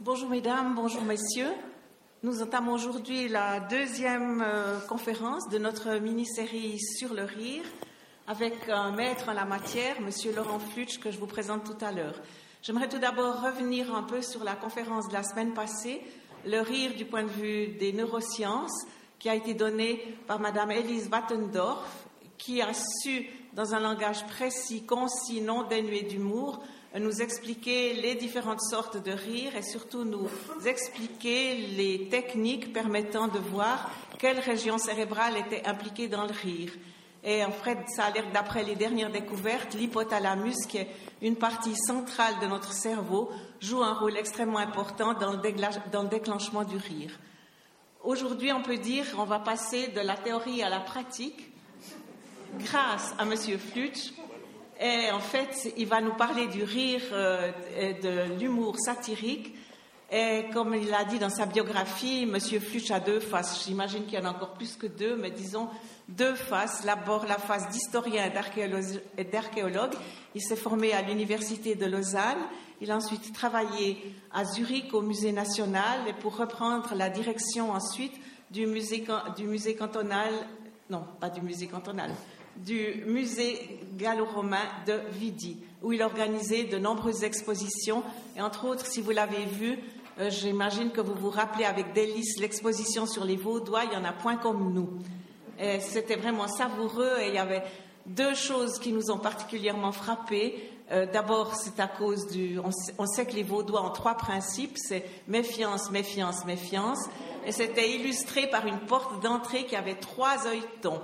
Bonjour mesdames, bonjour messieurs. Nous entamons aujourd'hui la deuxième euh, conférence de notre mini-série sur le rire avec un maître en la matière, Monsieur Laurent Flutsch, que je vous présente tout à l'heure. J'aimerais tout d'abord revenir un peu sur la conférence de la semaine passée, le rire du point de vue des neurosciences, qui a été donnée par Madame Elise Wattendorf, qui a su, dans un langage précis, concis, non dénué d'humour, nous expliquer les différentes sortes de rire et surtout nous expliquer les techniques permettant de voir quelle région cérébrale était impliquée dans le rire. Et en fait, ça a l'air, d'après les dernières découvertes, l'hypothalamus, qui est une partie centrale de notre cerveau, joue un rôle extrêmement important dans le, déclenchement du rire. Aujourd'hui, on peut dire qu'on va passer de la théorie à la pratique grâce à M. Flutsch, et en fait, il va nous parler du rire euh, et de l'humour satirique. Et comme il l'a dit dans sa biographie, M. Fluch a deux faces. J'imagine qu'il y en a encore plus que deux, mais disons deux faces. D'abord la face d'historien et d'archéologue. Il s'est formé à l'université de Lausanne. Il a ensuite travaillé à Zurich au musée national et pour reprendre la direction ensuite du musée, du musée cantonal, non, pas du musée cantonal, du musée gallo-romain de Vidi, où il organisait de nombreuses expositions. Et entre autres, si vous l'avez vu, euh, j'imagine que vous vous rappelez avec délice l'exposition sur les Vaudois, il y en a point comme nous. C'était vraiment savoureux et il y avait deux choses qui nous ont particulièrement frappés. Euh, d'abord, c'est à cause du. On sait, que les Vaudois ont trois principes c'est méfiance, méfiance, méfiance. Et c'était illustré par une porte d'entrée qui avait trois œilletons.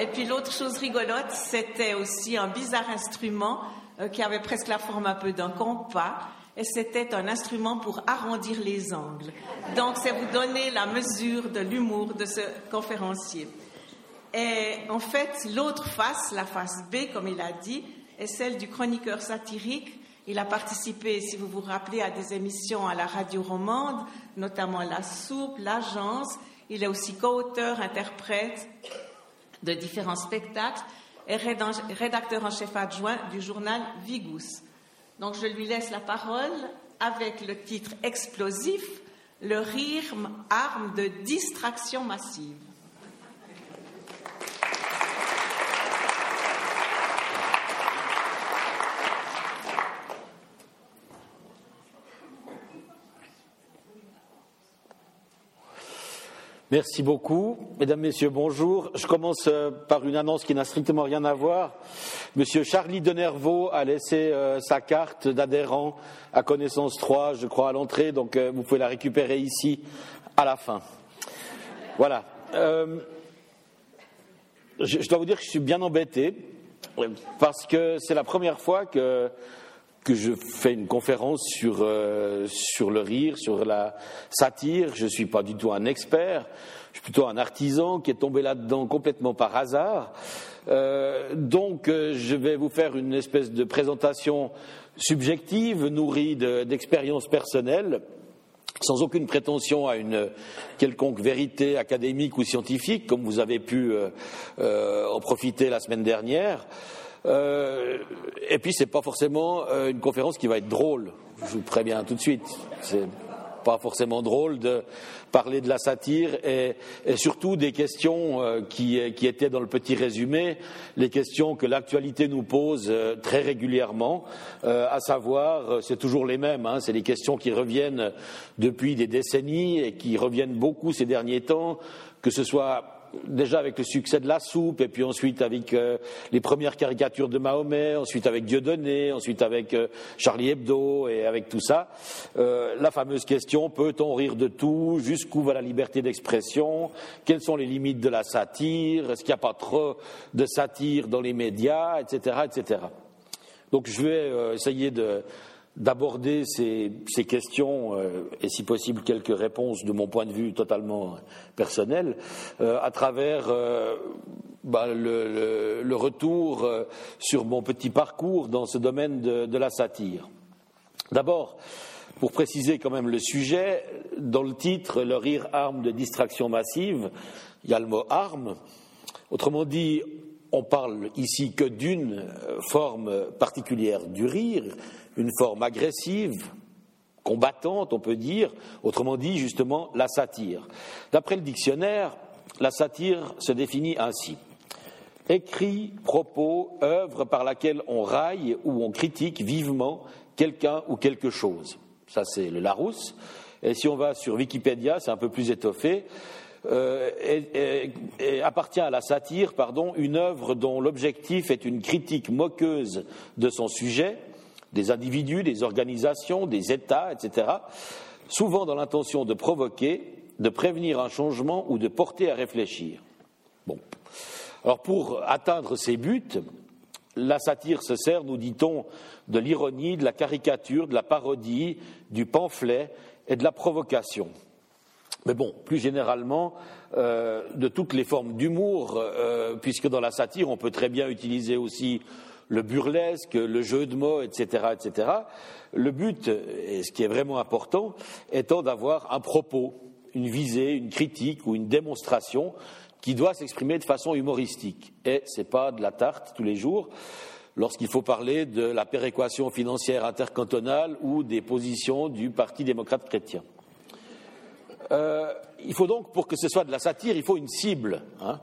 Et puis l'autre chose rigolote, c'était aussi un bizarre instrument euh, qui avait presque la forme un peu d'un compas. Et c'était un instrument pour arrondir les angles. Donc, c'est vous donner la mesure de l'humour de ce conférencier. Et en fait, l'autre face, la face B, comme il a dit, est celle du chroniqueur satirique. Il a participé, si vous vous rappelez, à des émissions à la radio romande, notamment La Soupe, L'Agence. Il est aussi co-auteur, interprète de différents spectacles et rédacteur en chef adjoint du journal Vigous. Donc je lui laisse la parole avec le titre explosif Le rire, arme de distraction massive. Merci beaucoup. Mesdames, Messieurs, bonjour. Je commence euh, par une annonce qui n'a strictement rien à voir. Monsieur Charlie Denervaux a laissé euh, sa carte d'adhérent à connaissance 3, je crois, à l'entrée, donc euh, vous pouvez la récupérer ici à la fin. Voilà. je, dois vous dire que je suis bien embêté parce que c'est la première fois que que je fais une conférence sur, euh, sur le rire, sur la satire. Je ne suis pas du tout un expert, je suis plutôt un artisan qui est tombé là-dedans complètement par hasard. Euh, donc euh, je vais vous faire une espèce de présentation subjective, nourrie d'expériences personnelles, sans aucune prétention à une quelconque vérité académique ou scientifique, comme vous avez pu en profiter la semaine dernière. Euh, et puis, c'est pas forcément euh, une conférence qui va être drôle. Je vous préviens tout de suite. C'est pas forcément drôle de parler de la satire et, surtout des questions euh, qui, étaient dans le petit résumé, les questions que l'actualité nous pose très régulièrement, à savoir, c'est toujours les mêmes, hein, c'est les questions qui reviennent depuis des décennies et qui reviennent beaucoup ces derniers temps, que ce soit déjà avec le succès de la soupe, et puis ensuite avec euh, les premières caricatures de Mahomet, ensuite avec Dieudonné, ensuite avec euh, Charlie Hebdo et avec tout ça, euh, la fameuse question peut-on rire de tout Jusqu'où va la liberté d'expression Quelles sont les limites de la satire Est-ce qu'il n'y a pas trop de satire dans les médias, etc., etc. Donc je vais essayer de d'aborder ces, questions euh, et si possible quelques réponses de mon point de vue totalement personnel euh, à travers euh, bah, le, retour sur mon petit parcours dans ce domaine de, la satire. D'abord, pour préciser quand même le sujet, dans le titre Le rire arme de distraction massive, il y a le mot arme. Autrement dit, on parle ici que d'une forme particulière du rire, une forme agressive, combattante, on peut dire, autrement dit justement la satire. D'après le dictionnaire, la satire se définit ainsi. Écrit, propos, œuvre par laquelle on raille ou on critique vivement quelqu'un ou quelque chose. Ça, c'est le Larousse. Et si on va sur Wikipédia, c'est un peu plus étoffé. Euh, appartient à la satire, pardon, une œuvre dont l'objectif est une critique moqueuse de son sujet, des individus, des organisations, des États, etc., souvent dans l'intention de provoquer, de prévenir un changement ou de porter à réfléchir. Bon. Alors pour atteindre ces buts, la satire se sert, nous dit-on, de l'ironie, de la caricature, de la parodie, du pamphlet et de la provocation. Mais bon, plus généralement, euh, de toutes les formes d'humour, euh, puisque dans la satire, on peut très bien utiliser aussi le burlesque, le jeu de mots, etc., etc. Le but, et ce qui est vraiment important, étant d'avoir un propos, une visée, une critique ou une démonstration qui doit s'exprimer de façon humoristique. Et ce n'est pas de la tarte tous les jours lorsqu'il faut parler de la péréquation financière intercantonale ou des positions du Parti démocrate chrétien. Euh, il faut donc, pour que ce soit de la satire, il faut une cible, hein,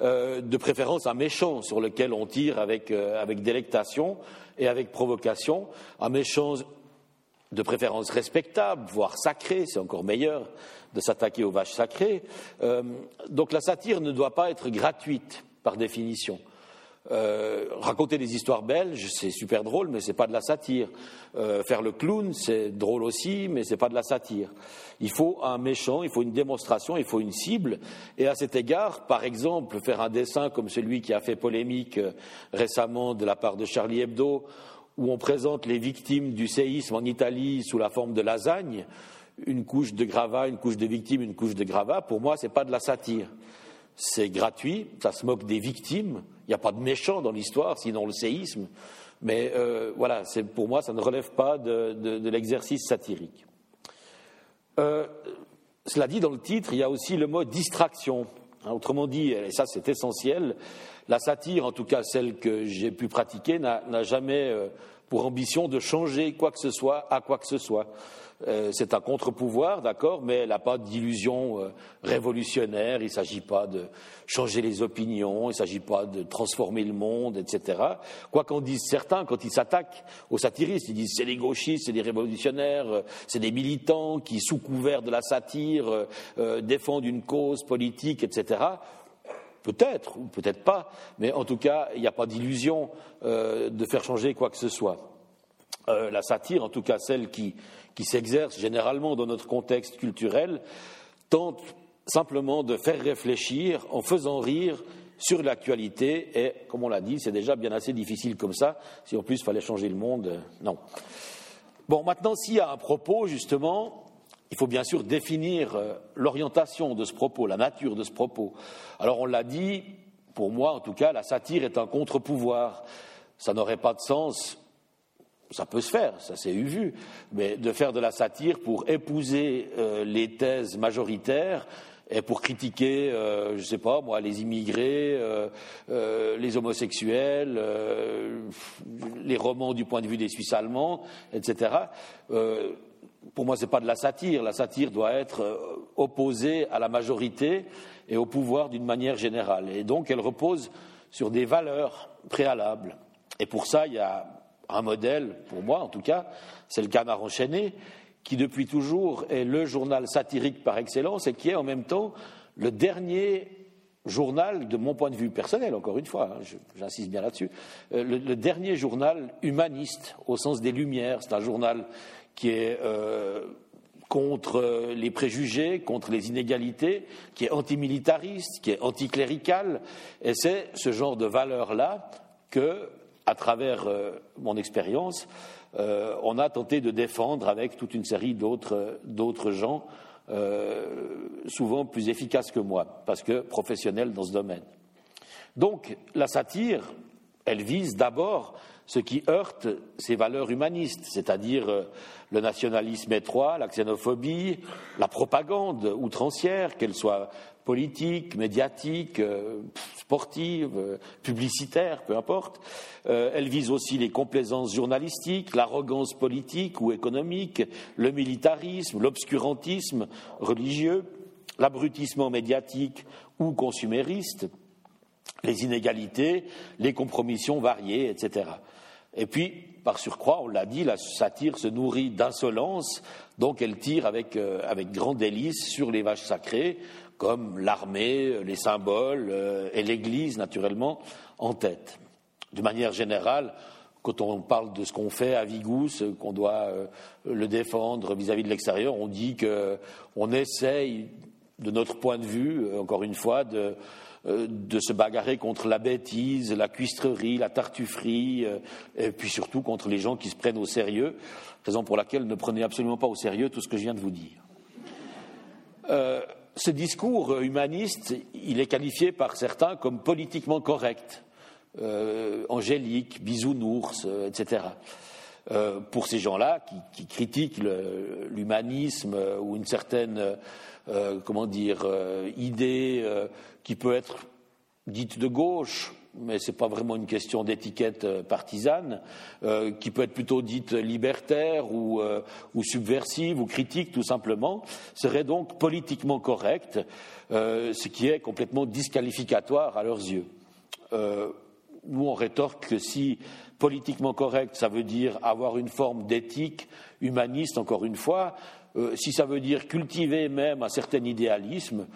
euh, de préférence un méchant sur lequel on tire avec, euh, avec délectation et avec provocation, un méchant de préférence respectable, voire sacré, c'est encore meilleur de s'attaquer aux vaches sacrées. donc la satire ne doit pas être gratuite par définition. Euh, raconter des histoires belges, c'est super drôle, mais c'est pas de la satire. Euh, faire le clown, c'est drôle aussi, mais c'est pas de la satire. Il faut un méchant, il faut une démonstration, il faut une cible. Et à cet égard, par exemple, faire un dessin comme celui qui a fait polémique euh, récemment de la part de Charlie Hebdo, où on présente les victimes du séisme en Italie sous la forme de lasagne, une couche de gravat, une couche de victimes, une couche de gravat. Pour moi, c'est pas de la satire c'est gratuit, ça se moque des victimes. Il n'y a pas de méchants dans l'histoire, sinon le séisme. Mais euh, voilà, pour moi, ça ne relève pas de, l'exercice satirique. Euh, cela dit, dans le titre, il y a aussi le mot distraction. Hein, autrement dit, et ça c'est essentiel, la satire, en tout cas celle que j'ai pu pratiquer, n'a jamais euh, pour ambition de changer quoi que ce soit à quoi que ce soit. Euh, c'est un contre-pouvoir, d'accord, mais elle n'a pas d'illusion euh, révolutionnaire, il ne s'agit pas de changer les opinions, il ne s'agit pas de transformer le monde, etc. Quoi qu'en disent certains quand ils s'attaquent aux satiristes, ils disent c'est les gauchistes, c'est des révolutionnaires, euh, c'est des militants qui, sous couvert de la satire, défendent une cause politique, etc. Peut-être, ou peut-être pas, mais en tout cas, il n'y a pas d'illusion de faire changer quoi que ce soit. la satire, en tout cas celle qui qui s'exerce généralement dans notre contexte culturel, tente simplement de faire réfléchir en faisant rire sur l'actualité et, comme on l'a dit, c'est déjà bien assez difficile comme ça. Si en plus il fallait changer le monde, euh, non. Bon, maintenant, s'il y a un propos, justement, il faut bien sûr définir euh, l'orientation de ce propos, la nature de ce propos. Alors, on l'a dit, pour moi en tout cas, la satire est un contre-pouvoir. Ça n'aurait pas de sens ça peut se faire, ça s'est eu vu, mais de faire de la satire pour épouser euh, les thèses majoritaires et pour critiquer, euh, je ne sais pas moi, les immigrés, euh, les homosexuels, les romans du point de vue des Suisses allemands, etc. pour moi, ce n'est pas de la satire. La satire doit être opposée à la majorité et au pouvoir d'une manière générale. Et donc, elle repose sur des valeurs préalables. Et pour ça, il y a un modèle, pour moi en tout cas, c'est le Canard enchaîné, qui depuis toujours est le journal satirique par excellence et qui est en même temps le dernier journal, de mon point de vue personnel, encore une fois, hein, j'insiste bien là-dessus, euh, le, dernier journal humaniste au sens des Lumières. C'est un journal qui est euh, contre les préjugés, contre les inégalités, qui est antimilitariste, qui est anticlérical, et c'est ce genre de valeurs-là que à travers euh, mon expérience, euh, on a tenté de défendre avec toute une série d'autres gens, euh, souvent plus efficaces que moi, parce que professionnels dans ce domaine. Donc, la satire, elle vise d'abord ce qui heurte ses valeurs humanistes, c'est-à-dire le nationalisme étroit, la xénophobie, la propagande outrancière, qu'elle soit politique, médiatique, euh, sportive, euh, publicitaire, peu importe. elle vise aussi les complaisances journalistiques, l'arrogance politique ou économique, le militarisme, l'obscurantisme religieux, l'abrutissement médiatique ou consumériste, les inégalités, les compromissions variées, etc. Et puis, par surcroît, on l'a dit, la satire se nourrit d'insolence, donc elle tire avec, euh, avec grand délice sur les vaches sacrées, comme l'armée, les symboles euh, et l'Église, naturellement, en tête. De manière générale, quand on parle de ce qu'on fait à Vigous, qu'on doit euh, le défendre vis-à-vis de l'extérieur, on dit qu'on essaye, de notre point de vue, encore une fois, de, euh, de se bagarrer contre la bêtise, la cuistrerie, la tartufferie, euh, et puis surtout contre les gens qui se prennent au sérieux, raison pour laquelle ne prenez absolument pas au sérieux tout ce que je viens de vous dire. Euh, ce discours humaniste, il est qualifié par certains comme politiquement correct, angélique, bisounours, etc. pour ces gens-là qui, critiquent l'humanisme ou une certaine, comment dire, idée qui peut être dite de gauche, mais ce n'est pas vraiment une question d'étiquette euh, partisane, euh, qui peut être plutôt dite libertaire ou, euh, ou, subversive ou critique tout simplement, serait donc politiquement correcte, ce qui est complètement disqualificatoire à leurs yeux. nous, on rétorque que si politiquement correct, ça veut dire avoir une forme d'éthique humaniste, encore une fois, si ça veut dire cultiver même un certain idéalisme,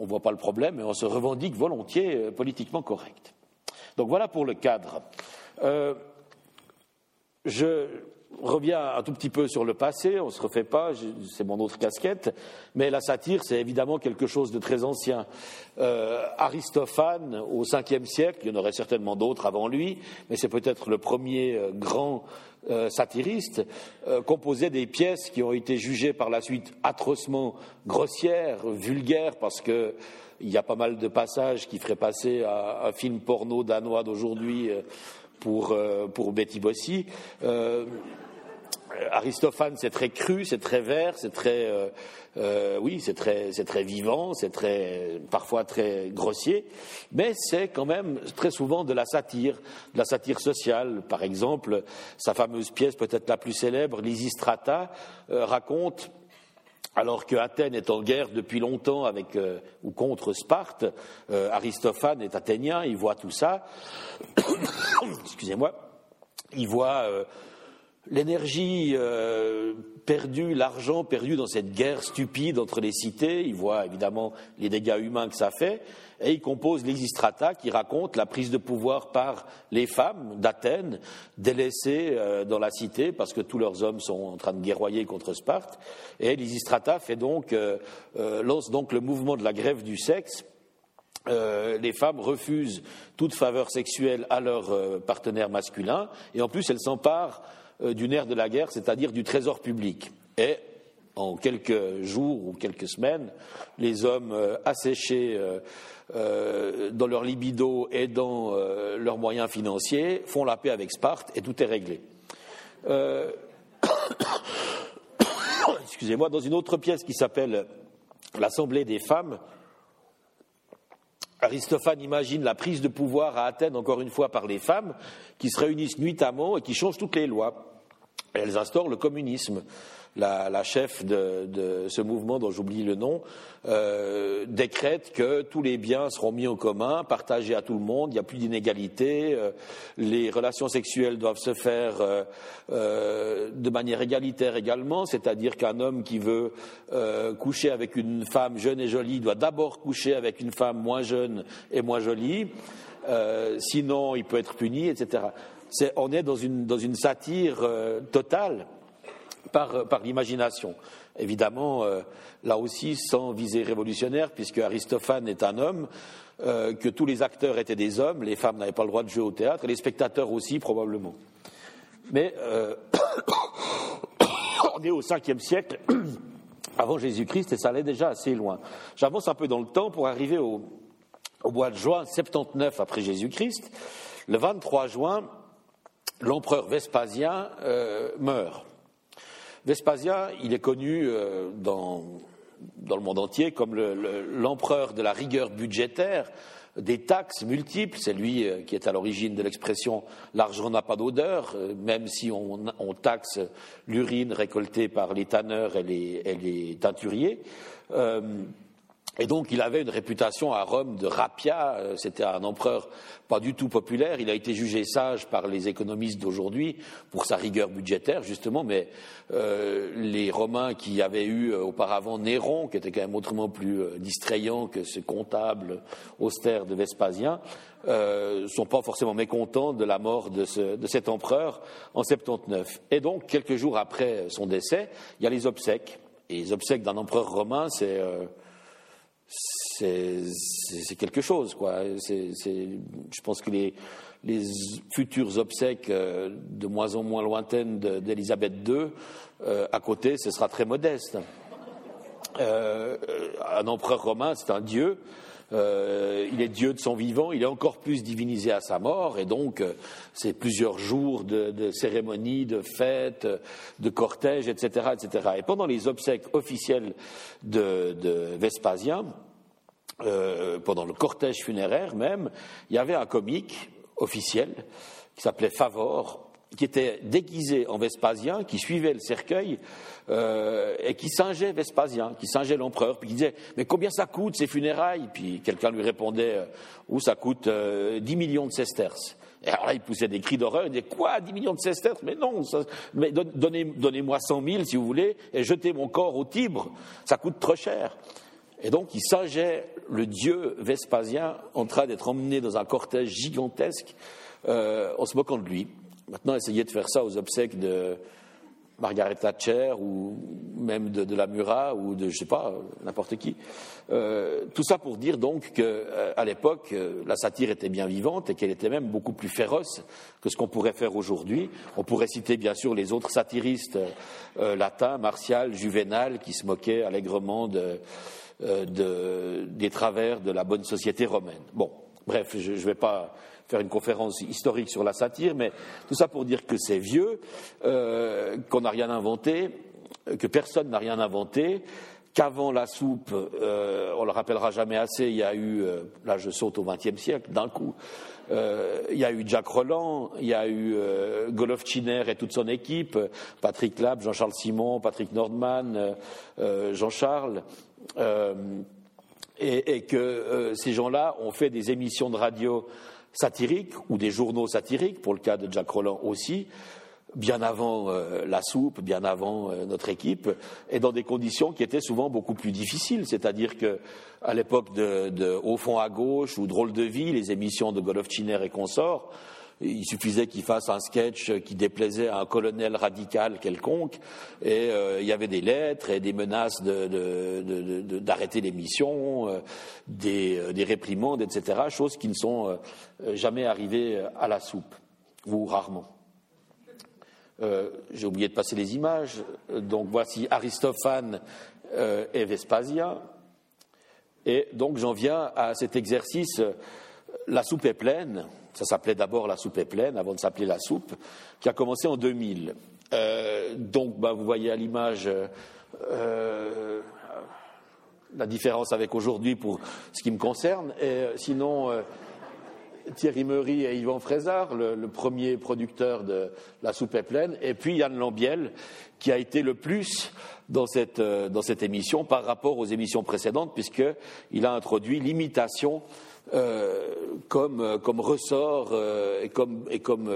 on ne voit pas le problème et on se revendique volontiers euh, politiquement correct. Donc voilà pour le cadre. Euh, je reviens un tout petit peu sur le passé, on ne se refait pas, c'est mon autre casquette, mais la satire, c'est évidemment quelque chose de très ancien. Euh, Aristophane, au Ve siècle, il y en aurait certainement d'autres avant lui, mais c'est peut-être le premier grand euh, satiriste, euh, composait des pièces qui ont été jugées par la suite atrocement grossières, vulgaires, parce qu'il y a pas mal de passages qui feraient passer à un film porno danois d'aujourd'hui euh, pour, pour Betty Bossy. Aristophane, c'est très cru, c'est très vert, c'est très, euh, euh, oui, c'est très, c'est très vivant, c'est très, parfois très grossier, mais c'est quand même très souvent de la satire, de la satire sociale. Par exemple, sa fameuse pièce, peut-être la plus célèbre, Lysistrata, euh, raconte alors que Athènes est en guerre depuis longtemps avec ou contre Sparte, Aristophane est athénien, il voit tout ça. Excusez-moi, il voit l'énergie euh, perdue, l'argent perdu dans cette guerre stupide entre les cités, il voit évidemment les dégâts humains que ça fait, et il compose l'Existrata qui raconte la prise de pouvoir par les femmes d'Athènes, délaissées euh, dans la cité parce que tous leurs hommes sont en train de guerroyer contre Sparte, et l'Existrata fait donc, euh, lance donc le mouvement de la grève du sexe. Les femmes refusent toute faveur sexuelle à leur partenaire masculin. Et en plus elles s'emparent euh, du nerf de la guerre, c'est-à-dire du trésor public. Et en quelques jours ou quelques semaines, les hommes euh, asséchés euh, dans leur libido et dans leurs moyens financiers font la paix avec Sparte et tout est réglé. Excusez-moi, dans une autre pièce qui s'appelle L'Assemblée des femmes, Aristophane imagine la prise de pouvoir à Athènes, encore une fois, par les femmes, qui se réunissent nuitamment et qui changent toutes les lois. Elles instaurent le communisme. La, chef de, ce mouvement, dont j'oublie le nom, euh, décrète que tous les biens seront mis en commun, partagés à tout le monde, il n'y a plus d'inégalité, euh, les relations sexuelles doivent se faire euh, de manière égalitaire également, c'est-à-dire qu'un homme qui veut coucher avec une femme jeune et jolie doit d'abord coucher avec une femme moins jeune et moins jolie, sinon il peut être puni, etc on est dans une, satire euh, totale par, l'imagination. Évidemment, euh, là aussi, sans visée révolutionnaire, puisque Aristophane est un homme, euh, que tous les acteurs étaient des hommes, les femmes n'avaient pas le droit de jouer au théâtre, et les spectateurs aussi, probablement. Mais on est au 5e siècle avant Jésus-Christ, et ça allait déjà assez loin. J'avance un peu dans le temps pour arriver au, au mois de juin 79 après Jésus-Christ. Le 23 juin, l'empereur Vespasien meurt. Vespasien, il est connu dans, dans, le monde entier comme l'empereur de la rigueur budgétaire, des taxes multiples. C'est lui euh, qui est à l'origine de l'expression l'argent n'a pas d'odeur, euh, même si on, taxe l'urine récoltée par les tanneurs et les, teinturiers. Euh, et donc, il avait une réputation à Rome de rapia. Euh, c'était un empereur pas du tout populaire. Il a été jugé sage par les économistes d'aujourd'hui pour sa rigueur budgétaire, justement. Mais euh, les Romains qui avaient eu euh, auparavant Néron, qui était quand même autrement plus distrayant que ce comptable austère de Vespasien, ne sont pas forcément mécontents de la mort de, de, cet empereur en 79. Et donc, quelques jours après son décès, il y a les obsèques. Et les obsèques d'un empereur romain, c'est c'est quelque chose, quoi. je pense que les, les futures obsèques euh, de moins en moins lointaines d'Élisabeth II, euh, à côté, ce sera très modeste. Euh, un empereur romain, c'est un dieu. Il est Dieu de son vivant, il est encore plus divinisé à sa mort, et donc c'est plusieurs jours de, cérémonies, de fêtes, de cortèges, etc., etc. Et pendant les obsèques officielles de, de Vespasien, euh, pendant le cortège funéraire même, il y avait un comique officiel qui s'appelait Favor, qui était déguisé en Vespasien, qui suivait le cercueil euh, et qui singeait Vespasien, qui singeait l'empereur, puis qui disait Mais combien ça coûte ces funérailles? Puis quelqu'un lui répondait euh, Où ça coûte 10 millions de sesterces. Et alors là, il poussait des cris d'horreur, il disait Quoi 10 millions de sesterces? Mais non, mais donnez-moi 100 000 si vous voulez, et jetez mon corps au Tibre, ça coûte trop cher. Et donc, il singeait le dieu Vespasien en train d'être emmené dans un cortège gigantesque euh, en se moquant de lui. Maintenant, essayez de faire ça aux obsèques de Margaret Thatcher ou même de, la Murat ou de, je sais pas, n'importe qui. Euh, tout ça pour dire donc qu'à euh, l'époque, la satire était bien vivante et qu'elle était même beaucoup plus féroce que ce qu'on pourrait faire aujourd'hui. On pourrait citer bien sûr les autres satiristes latins, Martial, Juvenal, qui se moquaient allègrement de euh, des travers de la bonne société romaine. Bon, bref, je ne vais pas faire une conférence historique sur la satire, mais tout ça pour dire que c'est vieux, euh, qu'on n'a rien inventé, que personne n'a rien inventé, qu'avant la soupe, euh, on le rappellera jamais assez, il y a eu, là je saute au XXe siècle d'un coup, il y a eu Jacques Roland, il y a eu Golovchiner et toute son équipe, Patrick Lab, Jean-Charles Simon, Patrick Nordman, Jean-Charles, euh, et, que euh, ces gens-là ont fait des émissions de radio satiriques ou des journaux satiriques, pour le cas de Jacques Roland aussi, bien avant euh, la soupe, bien avant notre équipe, et dans des conditions qui étaient souvent beaucoup plus difficiles. C'est-à-dire que à l'époque de, Au fond à gauche ou Drôle de vie, les émissions de Golovchiner et consorts, il suffisait qu'il fasse un sketch qui déplaisait à un colonel radical quelconque, et euh, il y avait des lettres et des menaces d'arrêter l'émission, euh, euh, des, réprimandes, etc., choses qui ne sont jamais arrivées à la soupe, ou rarement. J'ai oublié de passer les images. Donc voici Aristophane et Vespasien. Et donc j'en viens à cet exercice. La soupe est pleine ça s'appelait d'abord la soupe est pleine, avant de s'appeler la soupe, qui a commencé en 2000. Euh, donc, bah, vous voyez à l'image euh, la différence avec aujourd'hui pour ce qui me concerne. Et, euh, sinon, Thierry Meury et Yvan Frézard, le, premier producteur de La soupe est pleine, et puis Yann Lambiel, qui a été le plus dans cette, dans cette émission par rapport aux émissions précédentes, puisqu'il a introduit l'imitation euh, comme, euh, comme, ressort euh, et comme, et comme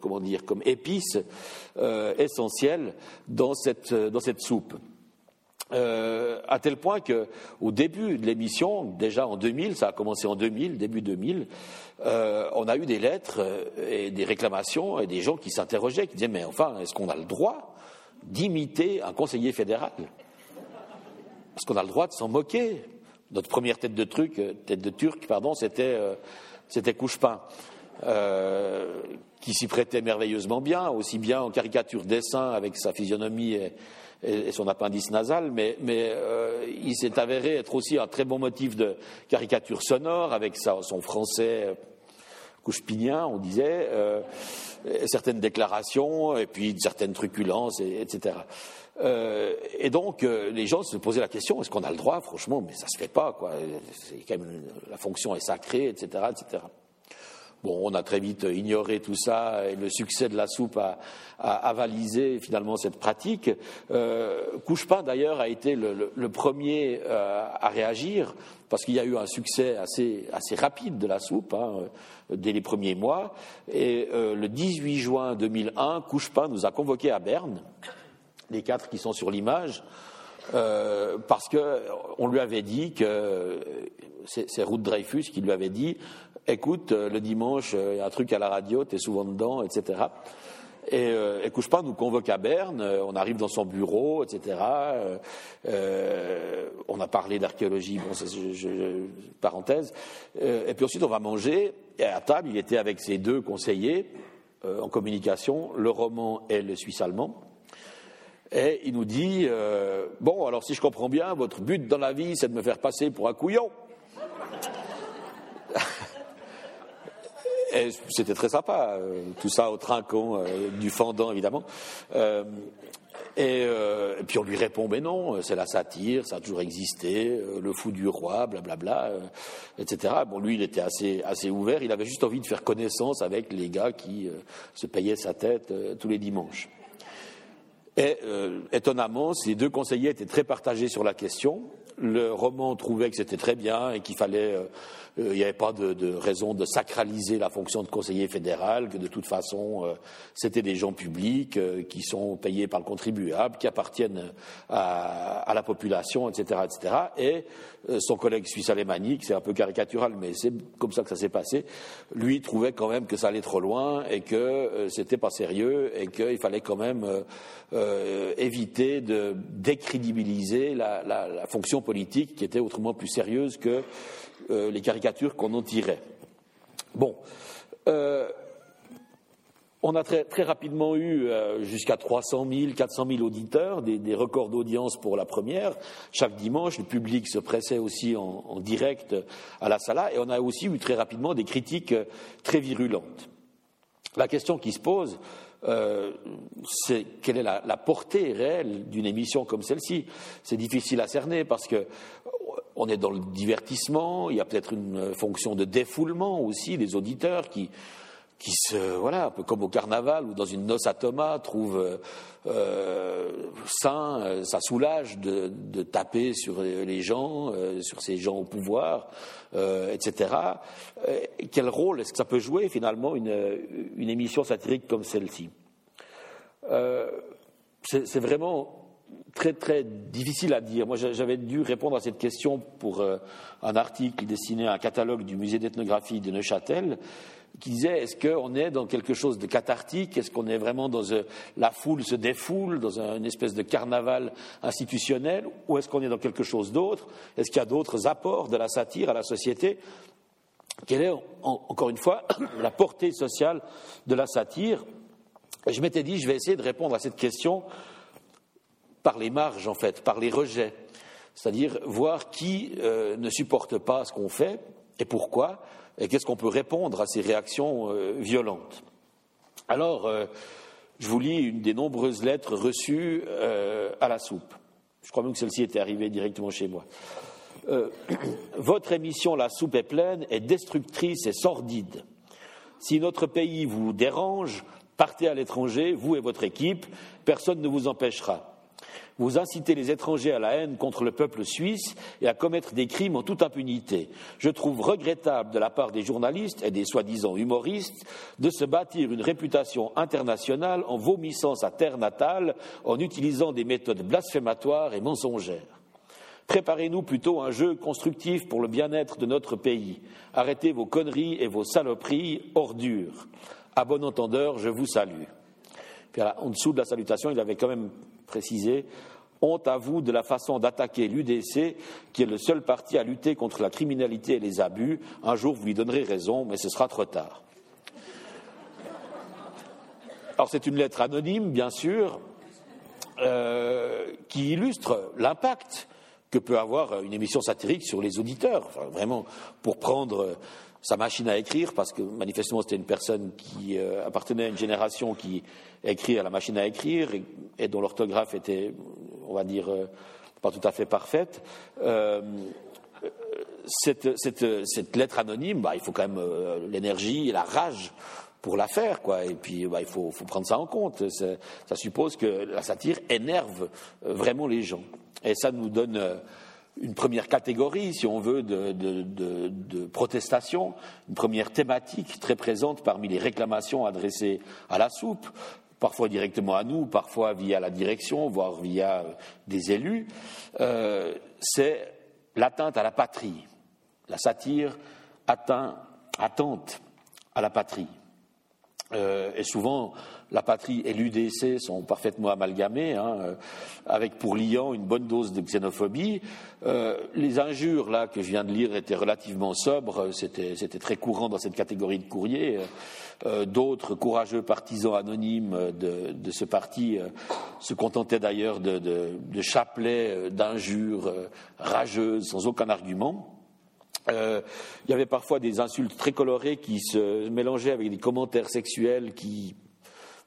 comment dire, comme épice essentielle dans cette, dans cette soupe. à tel point qu'au début de l'émission, déjà en 2000, ça a commencé en 2000, début 2000, on a eu des lettres et des réclamations et des gens qui s'interrogeaient, qui disaient mais enfin, est-ce qu'on a le droit d'imiter un conseiller fédéral? Est-ce qu'on a le droit de s'en moquer? Notre première tête de truc, euh, tête de turc, pardon, c'était euh, c'était Couchepin, euh, qui s'y prêtait merveilleusement bien, aussi bien en caricature dessin avec sa physionomie et, son appendice nasal, mais, mais il s'est avéré être aussi un très bon motif de caricature sonore avec son français Couche-Pignien, on disait, certaines déclarations et puis certaines truculences, etc. et donc, les gens se posaient la question est-ce qu'on a le droit Franchement, mais ça se fait pas, quoi. Quand même, la fonction est sacrée, etc., etc. Bon, on a très vite ignoré tout ça et le succès de la soupe a, avalisé finalement cette pratique. Euh, Couchepin d'ailleurs a été le, premier euh, à réagir parce qu'il y a eu un succès assez, assez rapide de la soupe hein, dès les premiers mois. Et euh, le 18 juin 2001, Couchepin nous a convoqués à Berne, les quatre qui sont sur l'image. Euh, parce qu'on lui avait dit que c'est Ruth Dreyfus qui lui avait dit écoute, euh, le dimanche, euh, il y a un truc à la radio, tu es souvent dedans, etc. Et, euh, couche pas, nous convoque à Berne, on arrive dans son bureau, etc. On a parlé d'archéologie, bon, je, je, parenthèse. et puis ensuite, on va manger. Et à table, il était avec ses deux conseillers en communication, le roman et le suisse allemand. Et il nous dit Bon, alors si je comprends bien, votre but dans la vie, c'est de me faire passer pour un couillon. c'était très sympa, euh, tout ça au trinquant euh, du fendant évidemment. Euh, et, puis on lui répond, mais non, c'est la satire, ça a toujours existé, le fou du roi, blablabla, etc. Bon, lui, il était assez ouvert, il avait juste envie de faire connaissance avec les gars qui se payaient sa tête tous les dimanches. Et étonnamment, ces deux conseillers étaient très partagés sur la question. Le roman trouvait que c'était très bien et qu'il fallait euh, il n'y avait pas de, raison de sacraliser la fonction de conseiller fédéral, que de toute façon, euh, c'était des gens publics euh, qui sont payés par le contribuable, qui appartiennent à, la population, etc., etc. Et son collègue suisse alémanique, c'est un peu caricatural, mais c'est comme ça que ça s'est passé, lui trouvait quand même que ça allait trop loin et que c'était pas sérieux et qu'il fallait quand même éviter de décrédibiliser la, la, fonction politique qui était autrement plus sérieuse que euh, les caricatures qu'on en tirait. Bon. Euh, on a très, rapidement eu euh, jusqu'à 300 000, 400 000 auditeurs, des, records d'audience pour la première. Chaque dimanche, le public se pressait aussi en, direct à la sala, et on a aussi eu très rapidement des critiques très virulentes. La question qui se pose, c'est quelle est la, la portée réelle d'une émission comme celle-ci? C'est difficile à cerner parce que on est dans le divertissement, il y a peut-être une fonction de défoulement aussi des auditeurs qui, qui se, voilà, un peu comme au carnaval ou dans une noce à Thomas, trouvent euh, sain, euh, ça soulage de, de, taper sur les gens, euh, sur ces gens au pouvoir, euh, etc. quel rôle est-ce que ça peut jouer finalement une, une émission satirique comme celle-ci? C'est vraiment très très difficile à dire. Moi, j'avais dû répondre à cette question pour euh, un article destiné à un catalogue du musée d'ethnographie de Neuchâtel, qui disait est-ce qu'on est dans quelque chose de cathartique? Est-ce qu'on est vraiment dans euh, la foule se défoule, dans une espèce de carnaval institutionnel, ou est-ce qu'on est dans quelque chose d'autre? Est-ce qu'il y a d'autres apports de la satire à la société? Quelle est, encore une fois, la portée sociale de la satire? Je m'étais dit, je vais essayer de répondre à cette question par les marges, en fait, par les rejets. C'est-à-dire voir qui euh, ne supporte pas ce qu'on fait et pourquoi, et qu'est-ce qu'on peut répondre à ces réactions euh, violentes. Alors, euh, je vous lis une des nombreuses lettres reçues à la soupe. Je crois même que celle-ci était arrivée directement chez moi. Votre émission La soupe est pleine est destructrice et sordide. Si notre pays vous dérange, partez à l'étranger, vous et votre équipe, personne ne vous empêchera. Vous incitez les étrangers à la haine contre le peuple suisse et à commettre des crimes en toute impunité. Je trouve regrettable de la part des journalistes et des soi-disant humoristes de se bâtir une réputation internationale en vomissant sa terre natale, en utilisant des méthodes blasphématoires et mensongères. Préparez-nous plutôt un jeu constructif pour le bien-être de notre pays. Arrêtez vos conneries et vos saloperies, ordures. À bon entendeur, je vous salue. en dessous de la salutation, il avait quand même précisé Honte à vous de la façon d'attaquer l'UDC, qui est le seul parti à lutter contre la criminalité et les abus. Un jour, vous lui donnerez raison, mais ce sera trop tard. Alors, c'est une lettre anonyme, bien sûr, euh, qui illustre l'impact que peut avoir une émission satirique sur les auditeurs. vraiment, pour prendre sa machine à écrire, parce que manifestement c'était une personne qui euh, appartenait à une génération qui écrit à la machine à écrire et, dont l'orthographe était, on va dire, euh, pas tout à fait parfaite. Euh, cette, lettre anonyme, bah, il faut quand même l'énergie et la rage pour la faire, quoi. Et puis, bah, il faut, faut, prendre ça en compte. Ça suppose que la satire énerve vraiment les gens. Et ça nous donne une première catégorie, si on veut, de, protestation, une première thématique très présente parmi les réclamations adressées à la soupe, parfois directement à nous, parfois via la direction, voire via euh, des élus, euh, c'est l'atteinte à la patrie. La satire atteint, attente à la patrie. Euh, et souvent, la patrie et l'UDC sont parfaitement amalgamés, hein, euh, avec pour liant une bonne dose de xénophobie. Euh, les injures là que je viens de lire étaient relativement sobres, c'était très courant dans cette catégorie de courrier. D'autres courageux partisans anonymes de, ce parti se contentaient d'ailleurs de, chapelets d'injures rageuses sans aucun argument. Il y avait parfois des insultes très colorées qui se mélangeaient avec des commentaires sexuels qui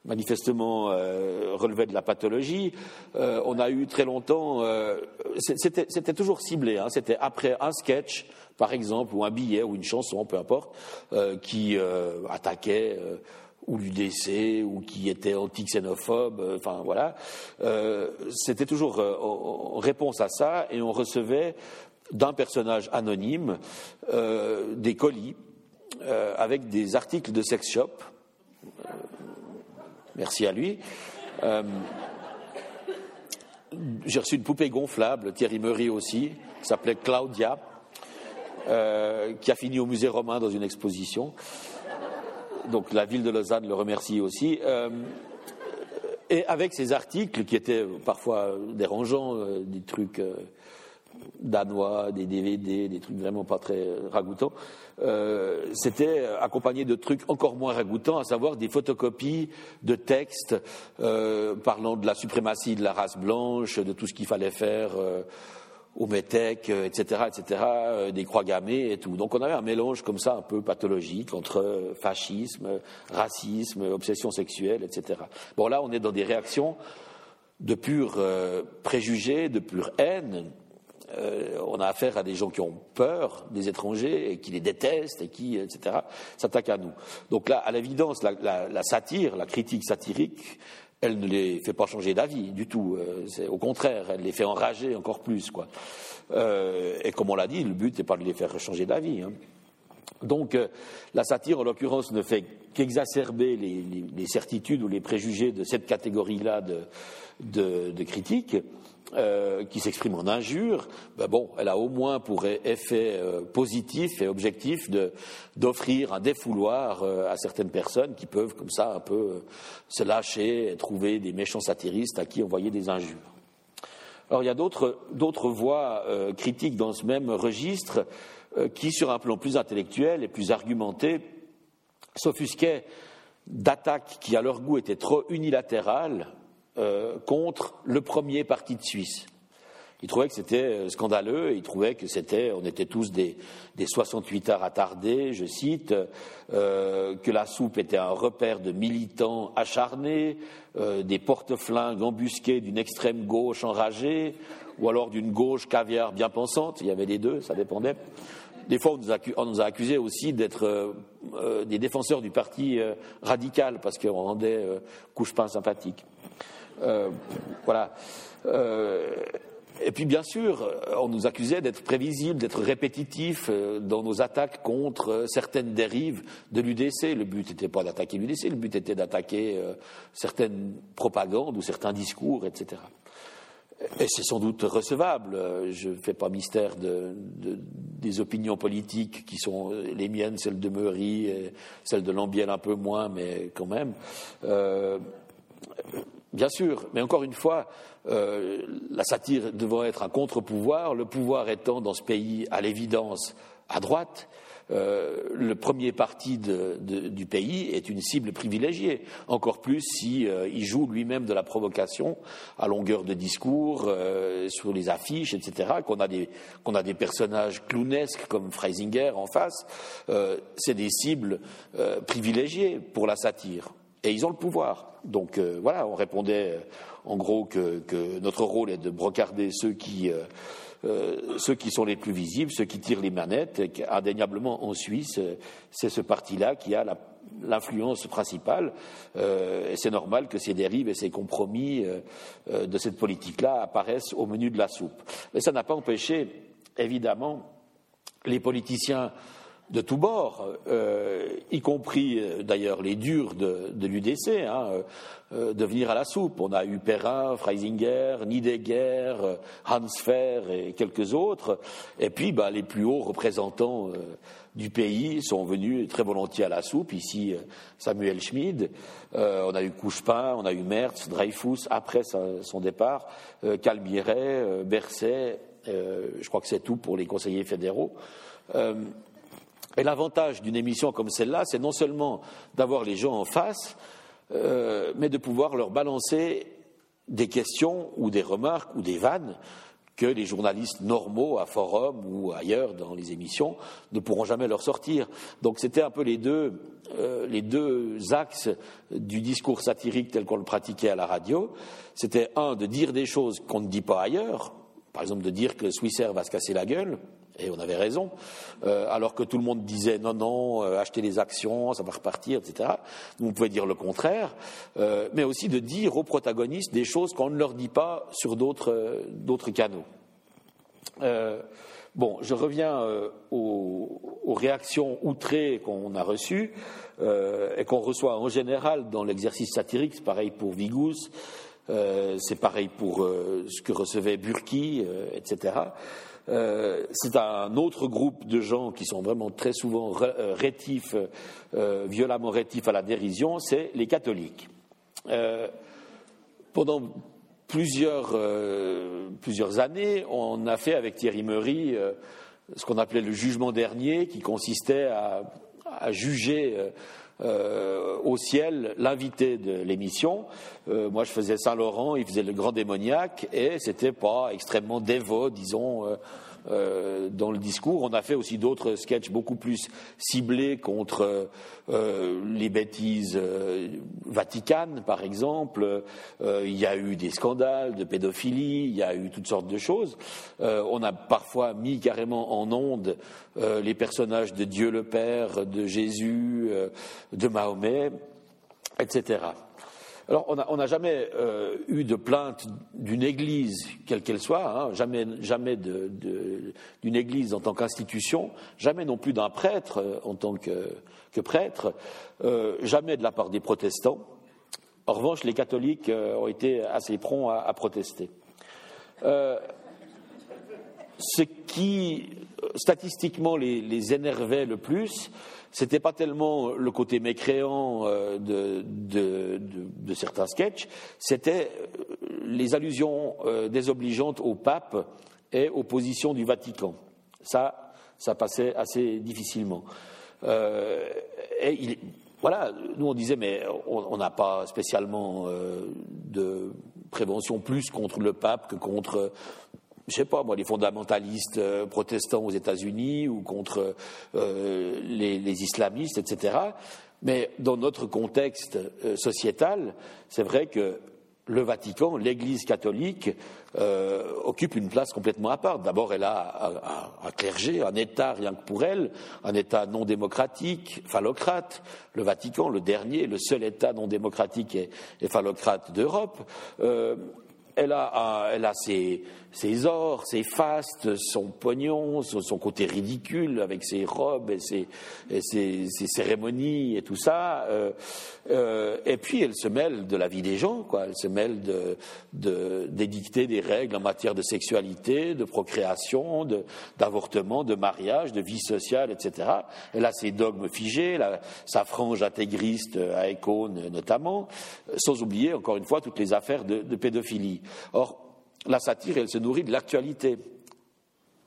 manifestement euh, relevait de la pathologie. Euh, on a eu très longtemps, euh, c'était toujours ciblé, hein, c'était après un sketch, par exemple, ou un billet, ou une chanson, peu importe, qui attaquait ou l'UDC, ou qui était anti-xénophobe, enfin voilà. c'était toujours en réponse à ça, et on recevait d'un personnage anonyme des colis avec des articles de sex shop Merci à lui. Euh, j'ai reçu une poupée gonflable, Thierry Meury aussi, qui s'appelait Claudia, euh, qui a fini au musée romain dans une exposition. Donc la ville de Lausanne le remercie aussi. Euh, et avec ces articles qui étaient parfois dérangeants, des trucs danois, des DVD, des trucs vraiment pas très ragoûtants. Euh, c'était accompagné de trucs encore moins ragoûtants, à savoir des photocopies de textes euh, parlant de la suprématie de la race blanche, de tout ce qu'il fallait faire euh, au etc., etc., des croix gammées et tout. Donc on avait un mélange comme ça un peu pathologique entre fascisme, racisme, obsession sexuelle, etc. Bon là, on est dans des réactions de pur préjugés, de pure haine, euh, on a affaire à des gens qui ont peur des étrangers et qui les détestent et qui, etc., s'attaquent à nous. Donc là, à l'évidence, la, satire, la critique satirique, elle ne les fait pas changer d'avis du tout. Euh, au contraire, elle les fait enrager encore plus. Quoi. Euh, et comme on l'a dit, le but n'est pas de les faire changer d'avis. Hein. Donc la satire, en l'occurrence, ne fait qu'exacerber les, certitudes ou les préjugés de cette catégorie-là de, critiques. Euh, qui s'exprime en injure, ben bon, elle a au moins pour effet euh, positif et objectif d'offrir un défouloir euh, à certaines personnes qui peuvent comme ça un peu se lâcher et trouver des méchants satiristes à qui envoyer des injures. Alors il y a d'autres voix critiques dans ce même registre qui, sur un plan plus intellectuel et plus argumenté, s'offusquaient d'attaques qui, à leur goût, étaient trop unilatérales euh, contre le premier parti de Suisse. Il trouvait que c'était euh, scandaleux, il trouvait que c'était, on était tous des, des 68 heures attardés, je cite, euh, que la soupe était un repère de militants acharnés, des porte-flingues embusqués d'une extrême gauche enragée, ou alors d'une gauche caviar bien pensante, il y avait les deux, ça dépendait. Des fois, on nous, a, accusés aussi d'être des défenseurs du parti radical, parce qu'on rendait couche-pain sympathique. Euh, voilà. Euh, et puis, bien sûr, on nous accusait d'être prévisibles, d'être répétitifs euh, dans nos attaques contre certaines dérives de l'UDC. Le but n'était pas d'attaquer l'UDC, le but était d'attaquer certaines propagandes ou certains discours, etc. C'est sans doute recevable. Je ne fais pas mystère de, des opinions politiques qui sont les miennes, celles de Meury, et celles de Lambiel un peu moins, mais quand même. Bien sûr, mais encore une fois, euh, la satire devant être un contre-pouvoir, le pouvoir étant dans ce pays à l'évidence à droite, le premier parti du pays est une cible privilégiée, encore plus s'il si, joue lui-même de la provocation à longueur de discours, sur les affiches, etc., qu'on a, des, a des personnages clownesques comme Freisinger en face, c'est des cibles privilégiées pour la satire. Et ils ont le pouvoir. Donc voilà, on répondait en gros que, notre rôle est de brocarder ceux qui, euh, euh, ceux qui sont les plus visibles, ceux qui tirent les manettes, et qu'indéniablement en Suisse, c'est ce parti-là qui a l'influence principale, euh, et c'est normal que ces dérives et ces compromis de cette politique-là apparaissent au menu de la soupe. Mais ça n'a pas empêché, évidemment, les politiciens de tous bords, euh, y compris euh, d'ailleurs les durs de, l'UDC, hein, euh, de venir à la soupe. On a eu Perrin, Freisinger, Niedegger, Hans Fer et quelques autres. Et puis bah, les plus hauts représentants du pays sont venus très volontiers à la soupe. Ici, Samuel Schmid. on a eu Couchepin, on a eu Merz, Dreyfus, après son départ, Calmiret, Berset. je crois que c'est tout pour les conseillers fédéraux. Et l'avantage d'une émission comme celle-là, c'est non seulement d'avoir les gens en face, euh, mais de pouvoir leur balancer des questions ou des remarques ou des vannes que les journalistes normaux à forum ou ailleurs dans les émissions ne pourront jamais leur sortir. Donc c'était un peu les deux, euh, axes du discours satirique tel qu'on le pratiquait à la radio. C'était un de dire des choses qu'on ne dit pas ailleurs, par exemple de dire que Swissair va se casser la gueule, et on avait raison, euh, alors que tout le monde disait non, non, euh, achetez les actions, ça va repartir, etc. Vous pouvez dire le contraire, euh, mais aussi de dire aux protagonistes des choses qu'on ne leur dit pas sur d'autres canaux. bon, je reviens aux, aux, réactions outrées qu'on a reçues et qu'on reçoit en général dans l'exercice satirique, c'est pareil pour Vigous, c'est pareil pour ce que recevait Burki, etc. Euh, c'est un autre groupe de gens qui sont vraiment très souvent euh, rétifs, euh, violemment rétifs à la dérision, c'est les catholiques. pendant plusieurs, années, on a fait avec Thierry Meury ce qu'on appelait le jugement dernier, qui consistait à juger euh, au ciel l'invité de l'émission. Euh, moi, je faisais Saint-Laurent, il faisait le grand démoniaque, et c'était pas extrêmement dévot, disons. Euh, euh, dans le discours. On a fait aussi d'autres sketchs beaucoup plus ciblés contre euh, les bêtises euh, vaticanes, par exemple. il y a eu des scandales de pédophilie, il y a eu toutes sortes de choses. on a parfois mis carrément en onde les personnages de Dieu le Père, de Jésus, de Mahomet, etc. Alors, on n'a jamais euh, eu de plainte d'une Église, quelle qu'elle soit, hein, jamais, jamais d'une Église en tant qu'institution, jamais non plus d'un prêtre euh, en tant que, prêtre, euh, jamais de la part des protestants. En revanche, les catholiques ont été assez prompts à, protester. ce qui, statistiquement, les, énervait le plus, c'était pas tellement le côté mécréant euh, de, certains sketchs, c'était euh, les allusions euh, désobligeantes au pape et aux positions du Vatican. Ça, ça passait assez difficilement. voilà, nous on disait, mais on n'a pas spécialement de prévention plus contre le pape que contre je sais pas moi, les fondamentalistes euh, protestants aux États-Unis ou contre euh, les, islamistes, etc. Mais dans notre contexte euh, sociétal, c'est vrai que le Vatican, l'Église catholique, occupe une place complètement à part. D'abord, elle a un, clergé, un État rien que pour elle, un État non démocratique, phallocrate. Le Vatican, le dernier, le seul État non démocratique et, phallocrate d'Europe. elle a, elle a ses, ses ors, ses fastes, son pognon, son, côté ridicule avec ses robes et ses, ses, cérémonies et tout ça. Euh, euh, et puis elle se mêle de la vie des gens, quoi. Elle se mêle de, d'édicter des règles en matière de sexualité, de procréation, d'avortement, de, mariage, de vie sociale, etc. Elle a ses dogmes figés, sa frange intégriste à Ecône notamment, sans oublier encore une fois toutes les affaires de, de pédophilie. Or, la satire, elle se nourrit de l'actualité.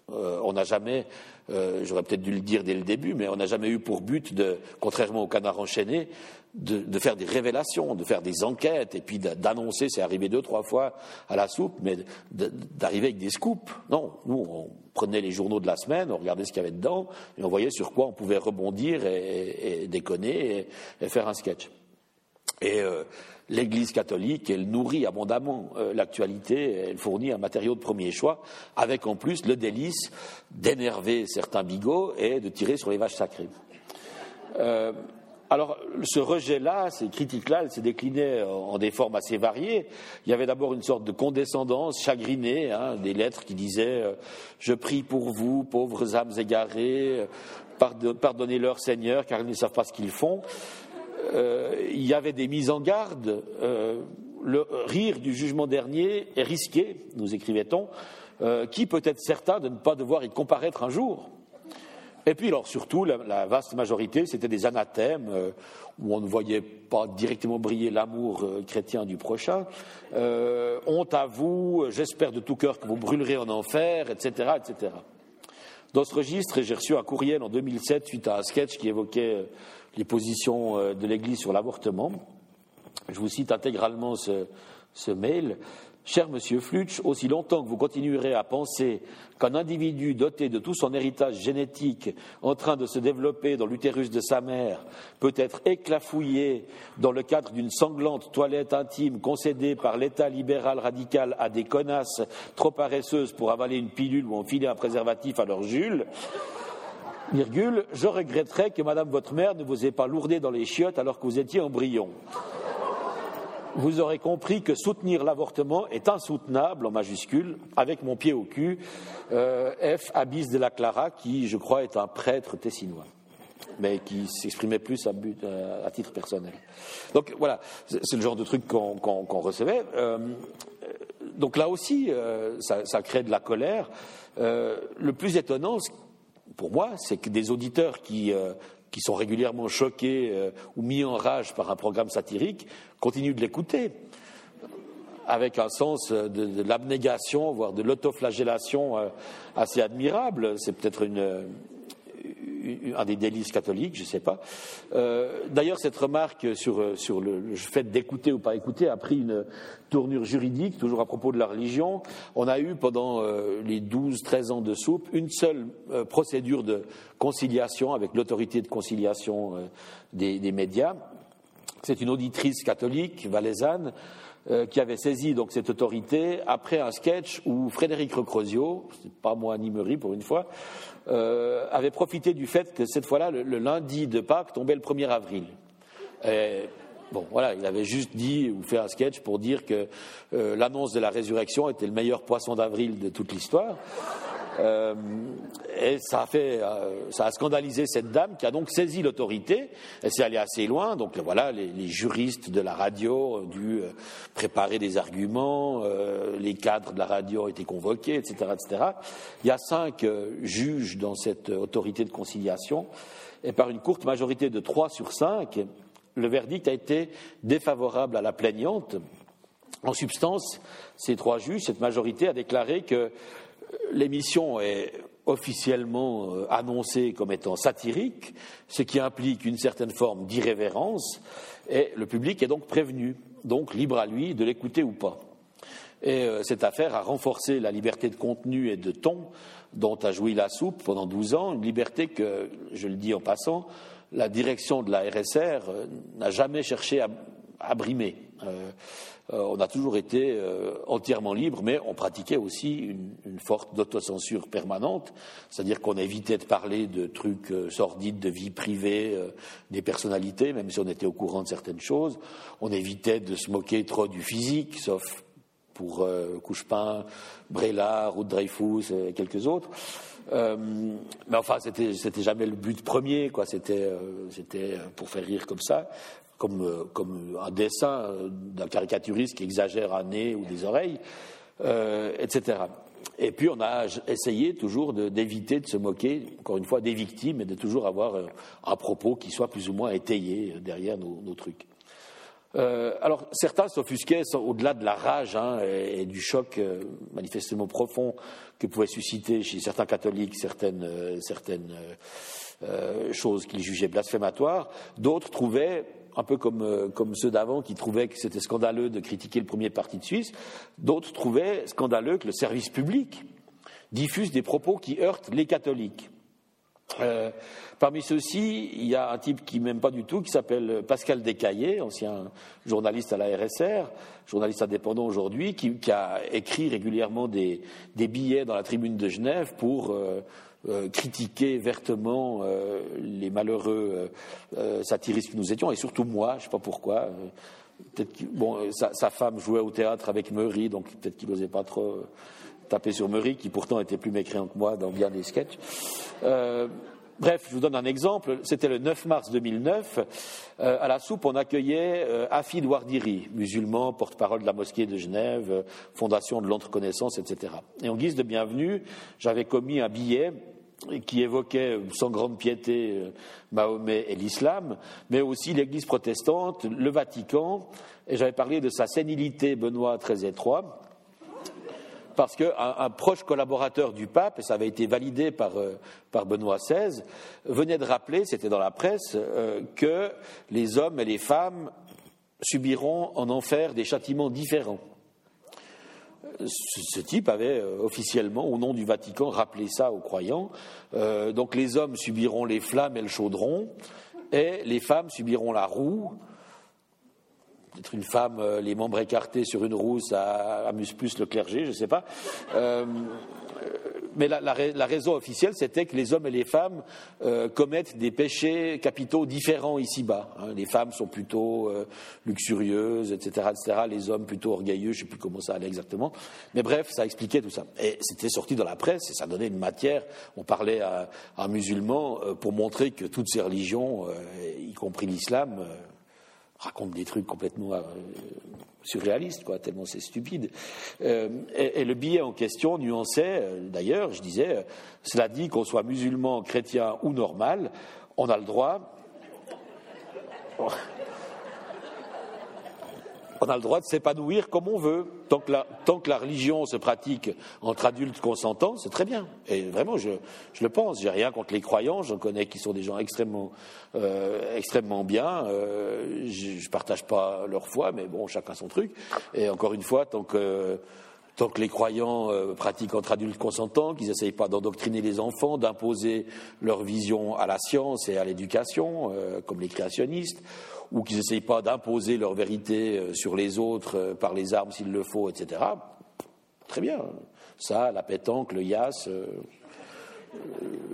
on n'a jamais, j'aurais peut-être dû le dire dès le début, mais on n'a jamais eu pour but, de, contrairement au canard enchaîné, de, faire des révélations, de faire des enquêtes, et puis d'annoncer, c'est arrivé deux, trois fois à la soupe, mais d'arriver avec des scoops. Non, nous, on prenait les journaux de la semaine, on regardait ce qu'il y avait dedans, et on voyait sur quoi on pouvait rebondir et, déconner et, faire un sketch. Et euh, l'Église catholique, elle nourrit abondamment euh, l'actualité, elle fournit un matériau de premier choix, avec en plus le délice d'énerver certains bigots et de tirer sur les vaches sacrées. Euh, alors, ce rejet-là, ces critiques-là, elles se déclinaient en des formes assez variées. Il y avait d'abord une sorte de condescendance chagrinée, hein, des lettres qui disaient euh, Je prie pour vous, pauvres âmes égarées, pardonnez-leur, Seigneur, car ils ne savent pas ce qu'ils font. Euh, il y avait des mises en garde. Euh, le rire du jugement dernier est risqué, nous écrivait-on. qui peut être certain de ne pas devoir y comparaître un jour et puis, alors, surtout, la, vaste majorité, c'était des anathèmes euh, où on ne voyait pas directement briller l'amour euh, chrétien du prochain. Euh, honte à vous, j'espère de tout cœur que vous brûlerez en enfer, etc. Dans ce registre, j'ai reçu un courriel en 2007 suite à un sketch qui évoquait les positions de l'Église sur l'avortement. Je vous cite intégralement ce mail. Cher Monsieur Flutsch, aussi longtemps que vous continuerez à penser qu'un individu doté de tout son héritage génétique en train de se développer dans l'utérus de sa mère peut être éclafouillé dans le cadre d'une sanglante toilette intime concédée par l'État libéral radical à des connasses trop paresseuses pour avaler une pilule ou enfiler un préservatif à leur Jules, je regretterais que Madame votre mère ne vous ait pas lourdé dans les chiottes alors que vous étiez embryon vous aurez compris que soutenir l'avortement est insoutenable en majuscule, avec mon pied au cul, euh, F. Abyss de la Clara, qui, je crois, est un prêtre tessinois, mais qui s'exprimait plus à, euh, titre personnel. Donc voilà, c'est le genre de truc qu'on recevait. Euh, donc là aussi, ça, ça, crée de la colère. le plus étonnant, pour moi, c'est que des auditeurs qui qui sont régulièrement choqués euh, ou mis en rage par un programme satirique continuent de l'écouter avec un sens de, l'abnégation, voire de l'autoflagellation euh, assez admirable. C'est peut-être une, un des délices catholiques, je ne sais pas. Euh, d'ailleurs, cette remarque sur, le, fait d'écouter ou pas écouter a pris une tournure juridique, toujours à propos de la religion. On a eu pendant euh, les 12-13 ans de soupe une seule euh, procédure de conciliation avec l'autorité de conciliation des, des, médias. C'est une auditrice catholique, valaisanne, qui avait saisi donc cette autorité après un sketch où Frédéric Recrosio, c'est pas moi ni Meury pour une fois, euh, avait profité du fait que cette fois-là, le, lundi de Pâques tombait le 1er avril. bon, voilà, il avait juste dit ou fait un sketch pour dire que euh, l'annonce de la résurrection était le meilleur poisson d'avril de toute l'histoire. Euh, et ça a, fait, euh, ça a scandalisé cette dame qui a donc saisi l'autorité. Elle s'est allée assez loin. Donc voilà, les, juristes de la radio ont dû euh, préparer des arguments. les cadres de la radio ont été convoqués, etc., etc. Il y a cinq juges dans cette autorité de conciliation. Et par une courte majorité de trois sur cinq, le verdict a été défavorable à la plaignante. En substance, ces trois juges, cette majorité a déclaré que l'émission est officiellement euh, annoncée comme étant satirique, ce qui implique une certaine forme d'irrévérence, et le public est donc prévenu, donc libre à lui de l'écouter ou pas. Euh, cette affaire a renforcé la liberté de contenu et de ton dont a joui la soupe pendant 12 ans, une liberté que, je le dis en passant, la direction de la RSR euh, n'a jamais cherché à, brimer. Euh, on a toujours été euh, entièrement libre, mais on pratiquait aussi une, forte autocensure permanente, c'est-à-dire qu'on évitait de parler de trucs euh, sordides, de vie privée des personnalités, même si on était au courant de certaines choses. On évitait de se moquer trop du physique, sauf pour Couchepin, Brélard ou Dreyfus et quelques autres. mais enfin, c'était, c'était jamais le but premier, c'était pour faire rire comme ça comme, euh, comme un dessin euh, d'un caricaturiste qui exagère un nez ou des oreilles, euh, etc. Et puis on a essayé toujours d'éviter de, se moquer, encore une fois, des victimes et de toujours avoir un propos qui soit plus ou moins étayé derrière nos, trucs. Euh, alors, certains s'offusquaient au-delà de la rage hein, et, du choc euh, manifestement profond que pouvait susciter chez certains catholiques certaines, euh, certaines choses qu'ils jugeaient blasphématoires. D'autres trouvaient, un peu comme, comme ceux d'avant qui trouvaient que c'était scandaleux de critiquer le premier parti de Suisse, d'autres trouvaient scandaleux que le service public diffuse des propos qui heurtent les catholiques. Euh, parmi ceux-ci, il y a un type qui m'aime pas du tout, qui s'appelle Pascal Descaillés, ancien journaliste à la RSR, journaliste indépendant aujourd'hui, qui, a écrit régulièrement des, billets dans la tribune de Genève pour euh, euh, critiquer vertement les malheureux satiristes que nous étions, et surtout moi, je ne sais pas pourquoi. peut-être bon, sa, femme jouait au théâtre avec Meury, donc peut-être qu'il n'osait pas trop taper sur Murray, qui pourtant était plus mécréant que moi dans bien des sketchs. Euh, bref, je vous donne un exemple. C'était le 9 mars 2009. Euh, à la soupe, on accueillait euh, Afid Wardiri, musulman, porte-parole de la mosquée de Genève, fondation de l'entreconnaissance, etc. Et en guise de bienvenue, j'avais commis un billet qui évoquait sans grande piété Mahomet et l'islam, mais aussi l'Église protestante, le Vatican, et j'avais parlé de sa sénilité, Benoît très étroit, parce qu'un un proche collaborateur du pape, et ça avait été validé par, euh, Benoît XVI, venait de rappeler, c'était dans la presse, euh, que les hommes et les femmes subiront en enfer des châtiments différents. Ce, type avait euh, officiellement, au nom du Vatican, rappelé ça aux croyants. donc les hommes subiront les flammes et le chaudron, et les femmes subiront la roue, peut-être une femme, euh, les membres écartés sur une roue, ça amuse plus le clergé, je ne sais pas. Euh, mais la, raison officielle, c'était que les hommes et les femmes euh, commettent des péchés capitaux différents ici-bas. Hein. Les femmes sont plutôt luxurieuses, etc., etc. Les hommes plutôt orgueilleux, je ne sais plus comment ça allait exactement. Mais bref, ça expliquait tout ça. Et c'était sorti dans la presse et ça donnait une matière. On parlait à un musulman pour montrer que toutes ces religions, y compris l'islam, raconte des trucs complètement euh, surréalistes, quoi, tellement c'est stupide. Euh, et, le billet en question nuançait, euh, d'ailleurs, je disais, cela dit qu'on soit musulman, chrétien ou normal, on a le droit on a le droit de s'épanouir comme on veut. Tant que, la, religion se pratique entre adultes consentants, c'est très bien. Et vraiment, je, le pense. J'ai rien contre les croyants. J'en connais qui sont des gens extrêmement, euh, extrêmement bien. Euh, je, ne partage pas leur foi, mais bon, chacun son truc. Et encore une fois, tant que tant que les croyants euh, pratiquent entre adultes consentants, qu'ils n'essayent pas d'endoctriner les enfants, d'imposer leur vision à la science et à l'éducation, comme les créationnistes, ou qu'ils n'essayent pas d'imposer leur vérité euh, sur les autres euh, par les armes s'il le faut, etc. Très bien. Ça, la pétanque, le yas, euh,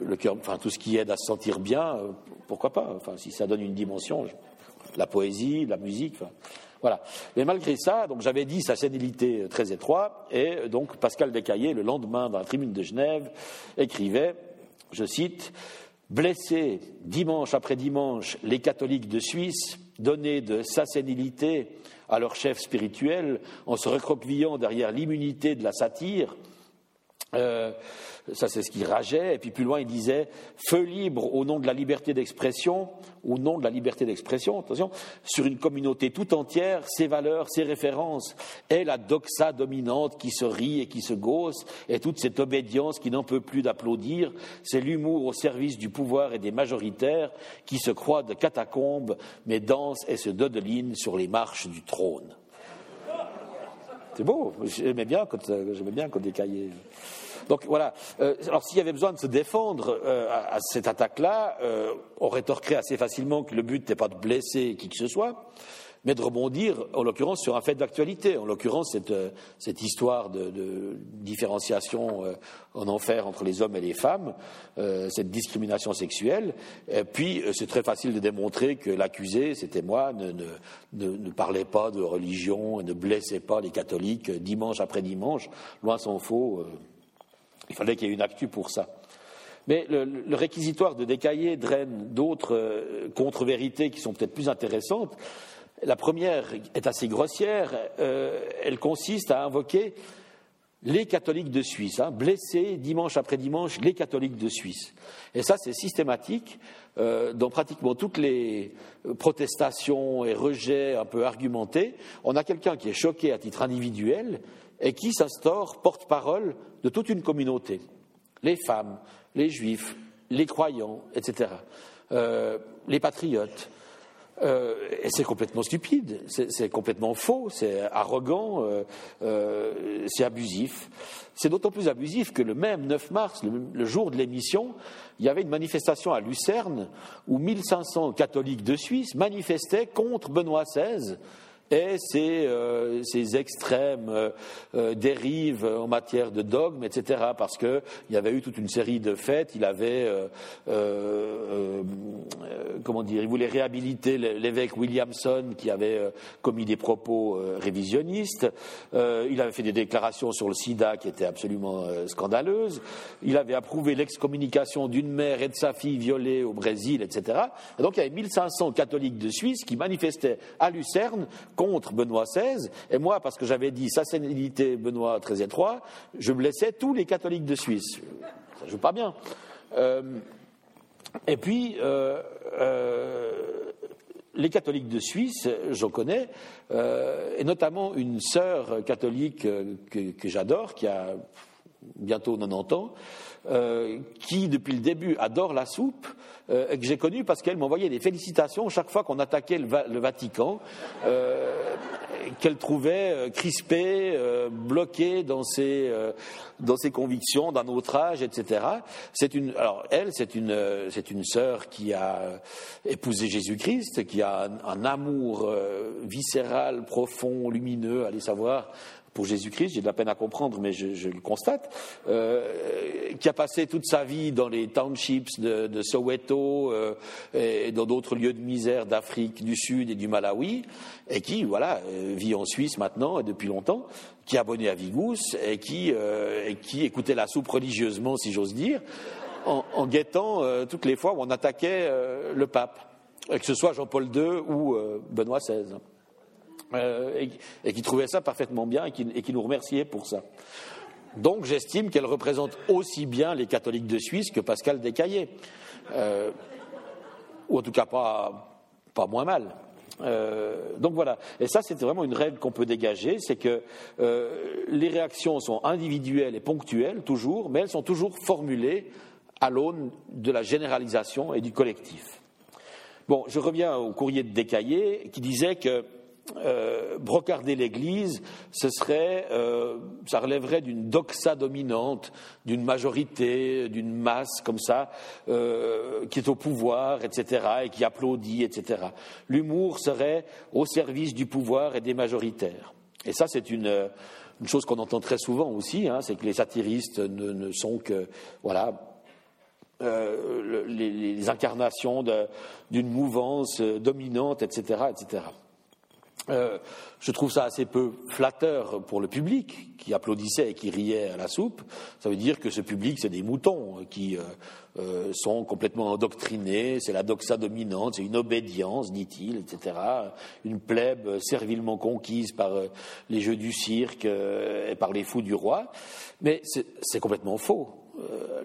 le cœur, enfin tout ce qui aide à se sentir bien, pourquoi pas? Enfin, si ça donne une dimension, la poésie, la musique. voilà. Mais malgré ça, donc j'avais dit sa sénilité très étroite, et donc Pascal Descaillés, le lendemain, dans la tribune de Genève, écrivait, je cite, Blessés dimanche après dimanche les catholiques de Suisse donner de sa sénilité à leur chef spirituel en se recroquevillant derrière l'immunité de la satire. Euh, ça, c'est ce qu'il rageait. Et puis plus loin, il disait feu libre au nom de la liberté d'expression, au nom de la liberté d'expression, attention, sur une communauté tout entière, ses valeurs, ses références, et la doxa dominante qui se rit et qui se gausse, et toute cette obédience qui n'en peut plus d'applaudir, c'est l'humour au service du pouvoir et des majoritaires qui se croient de catacombes, mais dansent et se dodelinent sur les marches du trône. C'est beau, bien quand, j'aimais bien quand des cahiers. Donc voilà. Euh, alors s'il y avait besoin de se défendre euh, à, cette attaque-là, euh, on rétorquerait assez facilement que le but n'était pas de blesser qui que ce soit, mais de rebondir, en l'occurrence, sur un fait d'actualité. En l'occurrence, cette, cette, histoire de, différenciation en enfer entre les hommes et les femmes, cette discrimination sexuelle. Et puis, c'est très facile de démontrer que l'accusé, c'était moi, ne, ne, parlait pas de religion et ne blessait pas les catholiques dimanche après dimanche. Loin s'en faut. Il fallait qu'il y ait une actu pour ça. Mais le, réquisitoire de Décaillé draine d'autres euh, contre-vérités qui sont peut-être plus intéressantes. La première est assez grossière. Euh, elle consiste à invoquer les catholiques de Suisse, hein, blessés dimanche après dimanche, les catholiques de Suisse. Et ça, c'est systématique euh, dans pratiquement toutes les protestations et rejets un peu argumentés. On a quelqu'un qui est choqué à titre individuel et qui s'instaure porte-parole de toute une communauté. Les femmes, les juifs, les croyants, etc. Euh, les patriotes. Euh, c'est complètement stupide, c'est complètement faux, c'est arrogant, euh, c'est abusif. C'est d'autant plus abusif que le même 9 mars, le, jour de l'émission, il y avait une manifestation à Lucerne où 1500 catholiques de Suisse manifestaient contre Benoît XVI et ces, euh, ces extrêmes euh, euh, dérives en matière de dogme, etc. Parce qu'il y avait eu toute une série de faits. Il avait, comment dire, il voulait réhabiliter l'évêque Williamson qui avait commis des propos révisionnistes. il avait fait des déclarations sur le SIDA qui étaient absolument scandaleuses. Il avait approuvé l'excommunication d'une mère et de sa fille violées au Brésil, etc. Et donc il y avait 1500 catholiques de Suisse qui manifestaient à Lucerne contre Benoît XVI, et moi, parce que j'avais dit sa sénilité Benoît XIII et je blessais tous les catholiques de Suisse. Ça joue pas bien. Euh, et puis, euh, euh, les catholiques de Suisse, j'en connais, et notamment une sœur catholique que, que j'adore, qui a bientôt 90 ans, euh, qui, depuis le début, adore la soupe, euh, que j'ai connue parce qu'elle m'envoyait des félicitations chaque fois qu'on attaquait le, Vatican, euh, qu'elle trouvait crispé, bloqué dans ses, dans ses convictions d'un autre âge, etc. C'est une, alors elle, c'est une, c'est une sœur qui a épousé Jésus-Christ, qui a un, un amour viscéral, profond, lumineux, allez savoir, pour Jésus-Christ, j'ai de la peine à comprendre, mais je, le constate, euh, qui a passé toute sa vie dans les townships de, Soweto euh, et dans d'autres lieux de misère d'Afrique du Sud et du Malawi, et qui, voilà, euh, vit en Suisse maintenant et depuis longtemps, qui est abonné à Vigous et qui, et qui écoutait la soupe religieusement, si j'ose dire, en, en guettant toutes les fois où on attaquait le pape, que ce soit Jean-Paul II ou Benoît XVI. Euh, et, qui trouvait ça parfaitement bien et qui, nous remerciait pour ça. Donc j'estime qu'elle représente aussi bien les catholiques de Suisse que Pascal Descaillés, euh, ou en tout cas pas, pas moins mal. Euh, donc voilà, et ça c'est vraiment une règle qu'on peut dégager, c'est que les réactions sont individuelles et ponctuelles toujours, mais elles sont toujours formulées à l'aune de la généralisation et du collectif. Bon, je reviens au courrier de Descaillés qui disait que euh, brocarder l'Église, ce serait, euh, ça relèverait d'une doxa dominante, d'une majorité, d'une masse comme ça, euh, qui est au pouvoir, etc., et qui applaudit, etc. L'humour serait au service du pouvoir et des majoritaires. Et ça, c'est une, chose qu'on entend très souvent aussi, hein, c'est que les satiristes ne, sont que, voilà, les, les, incarnations d'une mouvance dominante, etc., etc. Euh, je trouve ça assez peu flatteur pour le public qui applaudissait et qui riait à la soupe. Ça veut dire que ce public, c'est des moutons qui euh, euh, sont complètement endoctrinés, c'est la doxa dominante, c'est une obédience, dit-il, etc. Une plèbe servilement conquise par les jeux du cirque et par les fous du roi. Mais c'est complètement faux.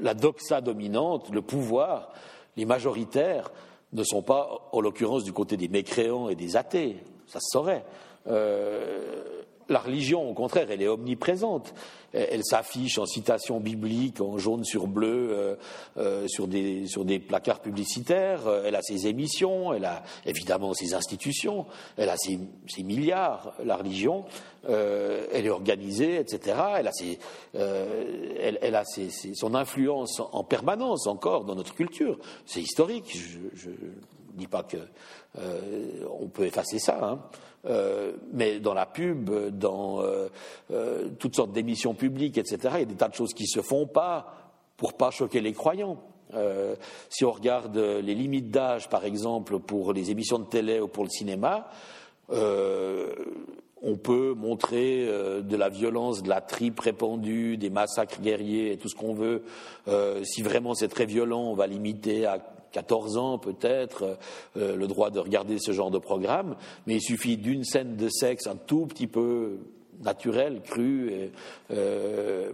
la doxa dominante, le pouvoir, les majoritaires ne sont pas, en l'occurrence, du côté des mécréants et des athées ça se saurait. Euh, la religion, au contraire, elle est omniprésente. Elle, s'affiche en citation biblique, en jaune sur bleu, euh, euh, sur, des, sur des placards publicitaires. Elle a ses émissions, elle a évidemment ses institutions, elle a ses, milliards. La religion, elle est organisée, etc. Elle a, ses, elle, a son influence en permanence encore dans notre culture. C'est historique. Je, ne dis pas que euh, on peut effacer ça, hein. euh, mais dans la pub, dans euh, toutes sortes d'émissions publiques, etc., il y a des tas de choses qui ne se font pas pour pas choquer les croyants. si on regarde les limites d'âge, par exemple, pour les émissions de télé ou pour le cinéma, on peut montrer de la violence, de la tripe répandue, des massacres guerriers et tout ce qu'on veut. si vraiment c'est très violent, on va limiter à 14 ans peut-être, euh, le droit de regarder ce genre de programme, mais il suffit d'une scène de sexe un tout petit peu naturel, cru, euh,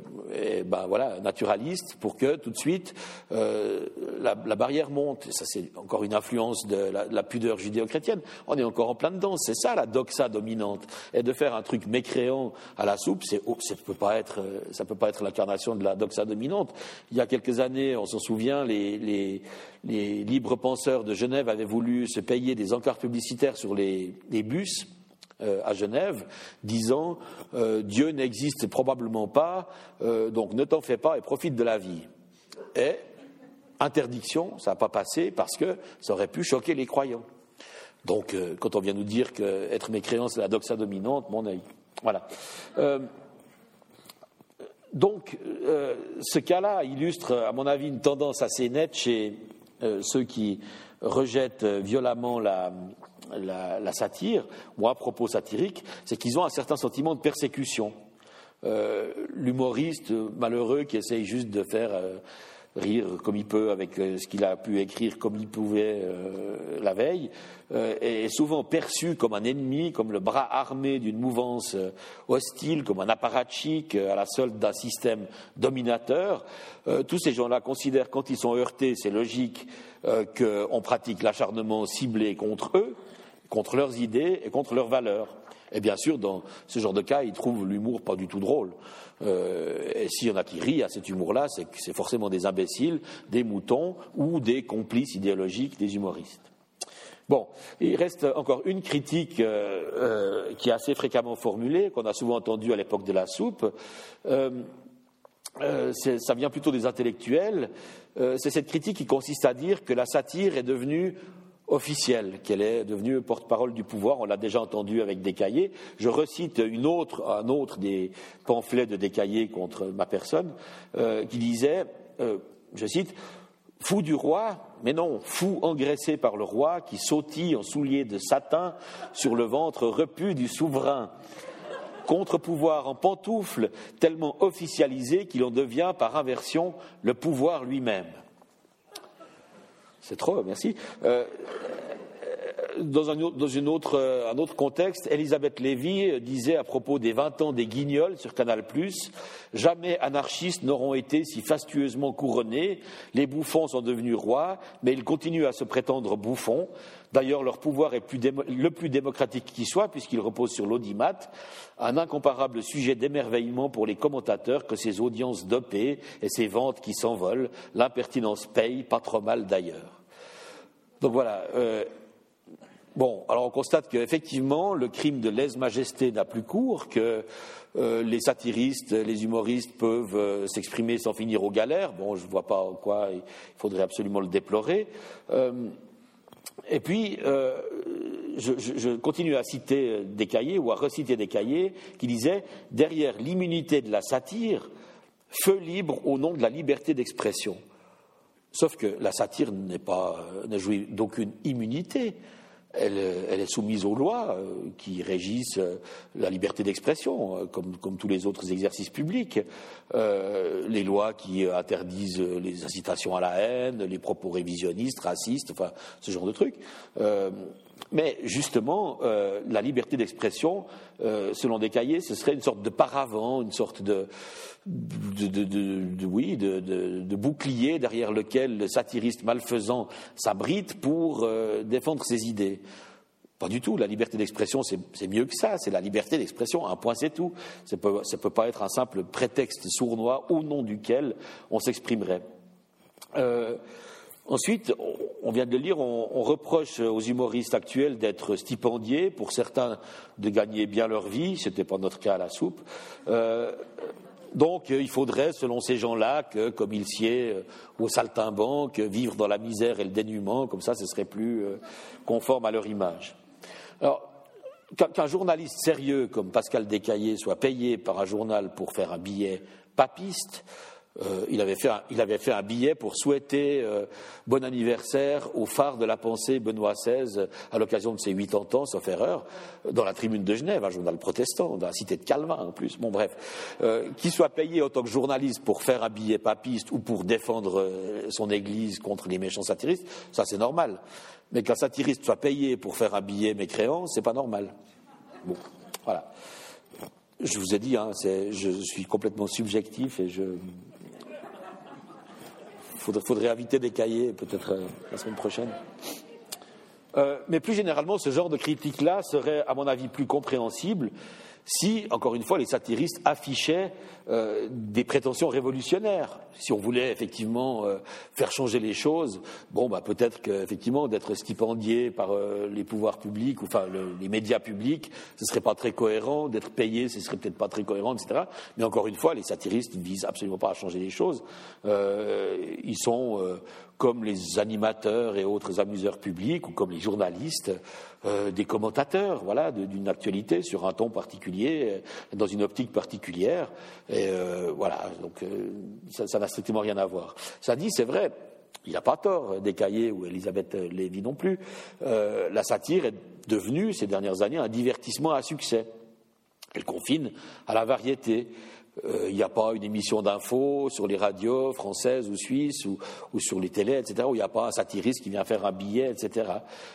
ben voilà, naturaliste, pour que tout de suite euh, la, la, barrière monte. Ça, c'est encore une influence de la, la pudeur judéo-chrétienne. On est encore en plein dedans. C'est ça la doxa dominante. Et de faire un truc mécréant à la soupe, c'est, oh, ça peut pas être, ça peut pas être l'incarnation de la doxa dominante. Il y a quelques années, on s'en souvient, les, les, les libres penseurs de Genève avaient voulu se payer des encarts publicitaires sur les, les bus euh, à Genève, disant euh, Dieu n'existe probablement pas, euh, donc ne t'en fais pas et profite de la vie. Et interdiction, ça n'a pas passé parce que ça aurait pu choquer les croyants. Donc, quand on vient nous dire qu'être mécréant, c'est la doxa dominante, mon œil. Voilà. donc, ce cas-là illustre, à mon avis, une tendance assez nette chez ceux qui rejettent violemment la, la, satire, ou un propos satirique, c'est qu'ils ont un certain sentiment de persécution. Euh, l'humoriste malheureux qui essaye juste de faire euh, rire comme il peut avec euh, ce qu'il a pu écrire comme il pouvait la veille, est souvent perçu comme un ennemi, comme le bras armé d'une mouvance hostile, comme un apparatchik à la solde d'un système dominateur. tous ces gens-là considèrent quand ils sont heurtés, c'est logique, qu'on pratique l'acharnement ciblé contre eux contre leurs idées et contre leurs valeurs. Et bien sûr, dans ce genre de cas, ils trouvent l'humour pas du tout drôle. Euh, et s'il y en a qui rient à cet humour-là, c'est forcément des imbéciles, des moutons ou des complices idéologiques des humoristes. Bon, il reste encore une critique euh, euh, qui est assez fréquemment formulée, qu'on a souvent entendue à l'époque de la soupe. ça vient plutôt des intellectuels. c'est cette critique qui consiste à dire que la satire est devenue officielle, qu'elle est devenue porte-parole du pouvoir. On l'a déjà entendu avec Descaillés. Je recite une autre, un autre des pamphlets de Descaillés contre ma personne, euh, qui disait, euh, je cite, Fou du roi, mais non, fou engraissé par le roi qui sautille en souliers de satin sur le ventre repu du souverain. Contre-pouvoir en pantoufles, tellement officialisé qu'il en devient par inversion le pouvoir lui-même. C'est trop, merci. Euh, dans, un, dans une autre, euh, un autre contexte, Elisabeth Lévy disait à propos des 20 ans des guignols sur Canal+, jamais anarchistes n'auront été si fastueusement couronnés. Les bouffons sont devenus rois, mais ils continuent à se prétendre bouffons. D'ailleurs, leur pouvoir est le plus démocratique qui soit, puisqu'il repose sur l'audimat, un incomparable sujet d'émerveillement pour les commentateurs que ces audiences dopées et ces ventes qui s'envolent. L'impertinence paye, pas trop mal d'ailleurs. Donc voilà. Euh, Bon, alors on constate qu'effectivement, le crime de lèse-majesté n'a plus cours, que euh, les satiristes, les humoristes peuvent euh, s'exprimer sans finir aux galères. Bon, je ne vois pas en quoi il faudrait absolument le déplorer. Et puis, je, je, continue à citer des cahiers ou à reciter des cahiers qui disaient derrière l'immunité de la satire, feu libre au nom de la liberté d'expression. Sauf que la satire n'est pas, ne jouit d'aucune immunité elle, est soumise aux lois euh, qui régissent euh, la liberté d'expression, euh, comme, tous les autres exercices publics. les lois qui interdisent les incitations à la haine, les propos révisionnistes, racistes, enfin ce genre de trucs. Mais justement, la liberté d'expression, selon des cahiers, ce serait une sorte de paravent, une sorte de, oui, de, bouclier derrière lequel le satiriste malfaisant s'abrite pour défendre ses idées. Pas du tout. La liberté d'expression, c'est mieux que ça. C'est la liberté d'expression. Un point, c'est tout. Ça ne peut, pas être un simple prétexte sournois au nom duquel on s'exprimerait. Euh, ensuite, on vient de le lire, on, reproche aux humoristes actuels d'être stipendiés, pour certains de gagner bien leur vie. Ce n'était pas notre cas à la soupe. Euh, donc, il faudrait, selon ces gens-là, que, comme il sied au saltimbanque, vivre dans la misère et le dénuement, comme ça, ce serait plus euh, conforme à leur image. Alors, qu'un journaliste sérieux comme Pascal Descaillés soit payé par un journal pour faire un billet papiste, euh, il, avait fait un, billet pour souhaiter euh, bon anniversaire au phare de la pensée Benoît XVI à l'occasion de ses 80 ans, sauf erreur, dans la tribune de Genève, un journal protestant, dans la cité de Calvin en plus. Bon, bref, euh, qu'il soit payé en tant que journaliste pour faire un billet papiste ou pour défendre son église contre les méchants satiristes, ça c'est normal. Mais qu'un satiriste soit payé pour faire un billet mécréant, c'est pas normal. Bon, voilà. je vous ai dit, hein, je suis complètement subjectif et je. Faudrait, faudrait inviter des cahiers peut-être euh, la semaine prochaine. Euh, mais plus généralement, ce genre de critique-là serait, à mon avis, plus compréhensible si, encore une fois, les satiristes affichaient euh, des prétentions révolutionnaires. Si on voulait effectivement euh, faire changer les choses, bon, bah, peut-être qu'effectivement, d'être stipendié par euh, les pouvoirs publics, ou enfin les médias publics, ce serait pas très cohérent. D'être payé, ce serait peut-être pas très cohérent, etc. Mais encore une fois, les satiristes ne visent absolument pas à changer les choses. ils sont comme les animateurs et autres amuseurs publics, ou comme les journalistes, euh, des commentateurs, voilà, d'une actualité sur un ton particulier, euh, dans une optique particulière. Et euh, voilà, donc ça n'a strictement rien à voir. Ça dit, c'est vrai, il n'y a pas tort, cahiers ou Elisabeth Lévy non plus. la satire est devenue, ces dernières années, un divertissement à succès. Elle confine à la variété. Euh, il n'y a pas une émission d'info sur les radios françaises ou suisses ou, sur les télés, etc., où il n'y a pas un satiriste qui vient faire un billet, etc.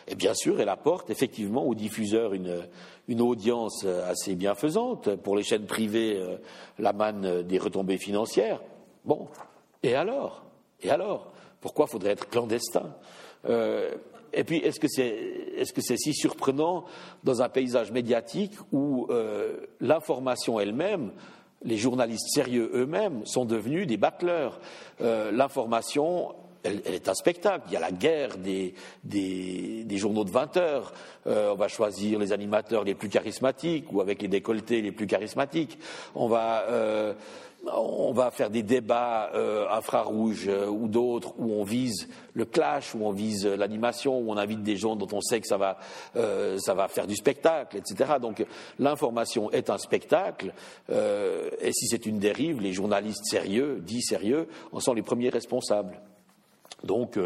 Et bien sûr, elle apporte effectivement aux diffuseurs une, audience assez bienfaisante. Pour les chaînes privées, euh, la manne des retombées financières. Bon, et alors? Et alors? Pourquoi faudrait être clandestin? Euh, et puis, est-ce que c'est est -ce c'est si surprenant dans un paysage médiatique où l'information elle-même les journalistes sérieux eux-mêmes sont devenus des battleurs. Euh, l'information, elle, est un spectacle. Il y a la guerre des, journaux de 20 heures. Euh, on va choisir les animateurs les plus charismatiques ou avec les décolletés les plus charismatiques. On va euh, on va faire des débats euh, infrarouges euh, ou d'autres où on vise le clash, où on vise l'animation, où on invite des gens dont on sait que ça va, euh, faire du spectacle, etc. Donc l'information est un spectacle, euh, et si c'est une dérive, les journalistes sérieux, dits sérieux, en sont les premiers responsables. Donc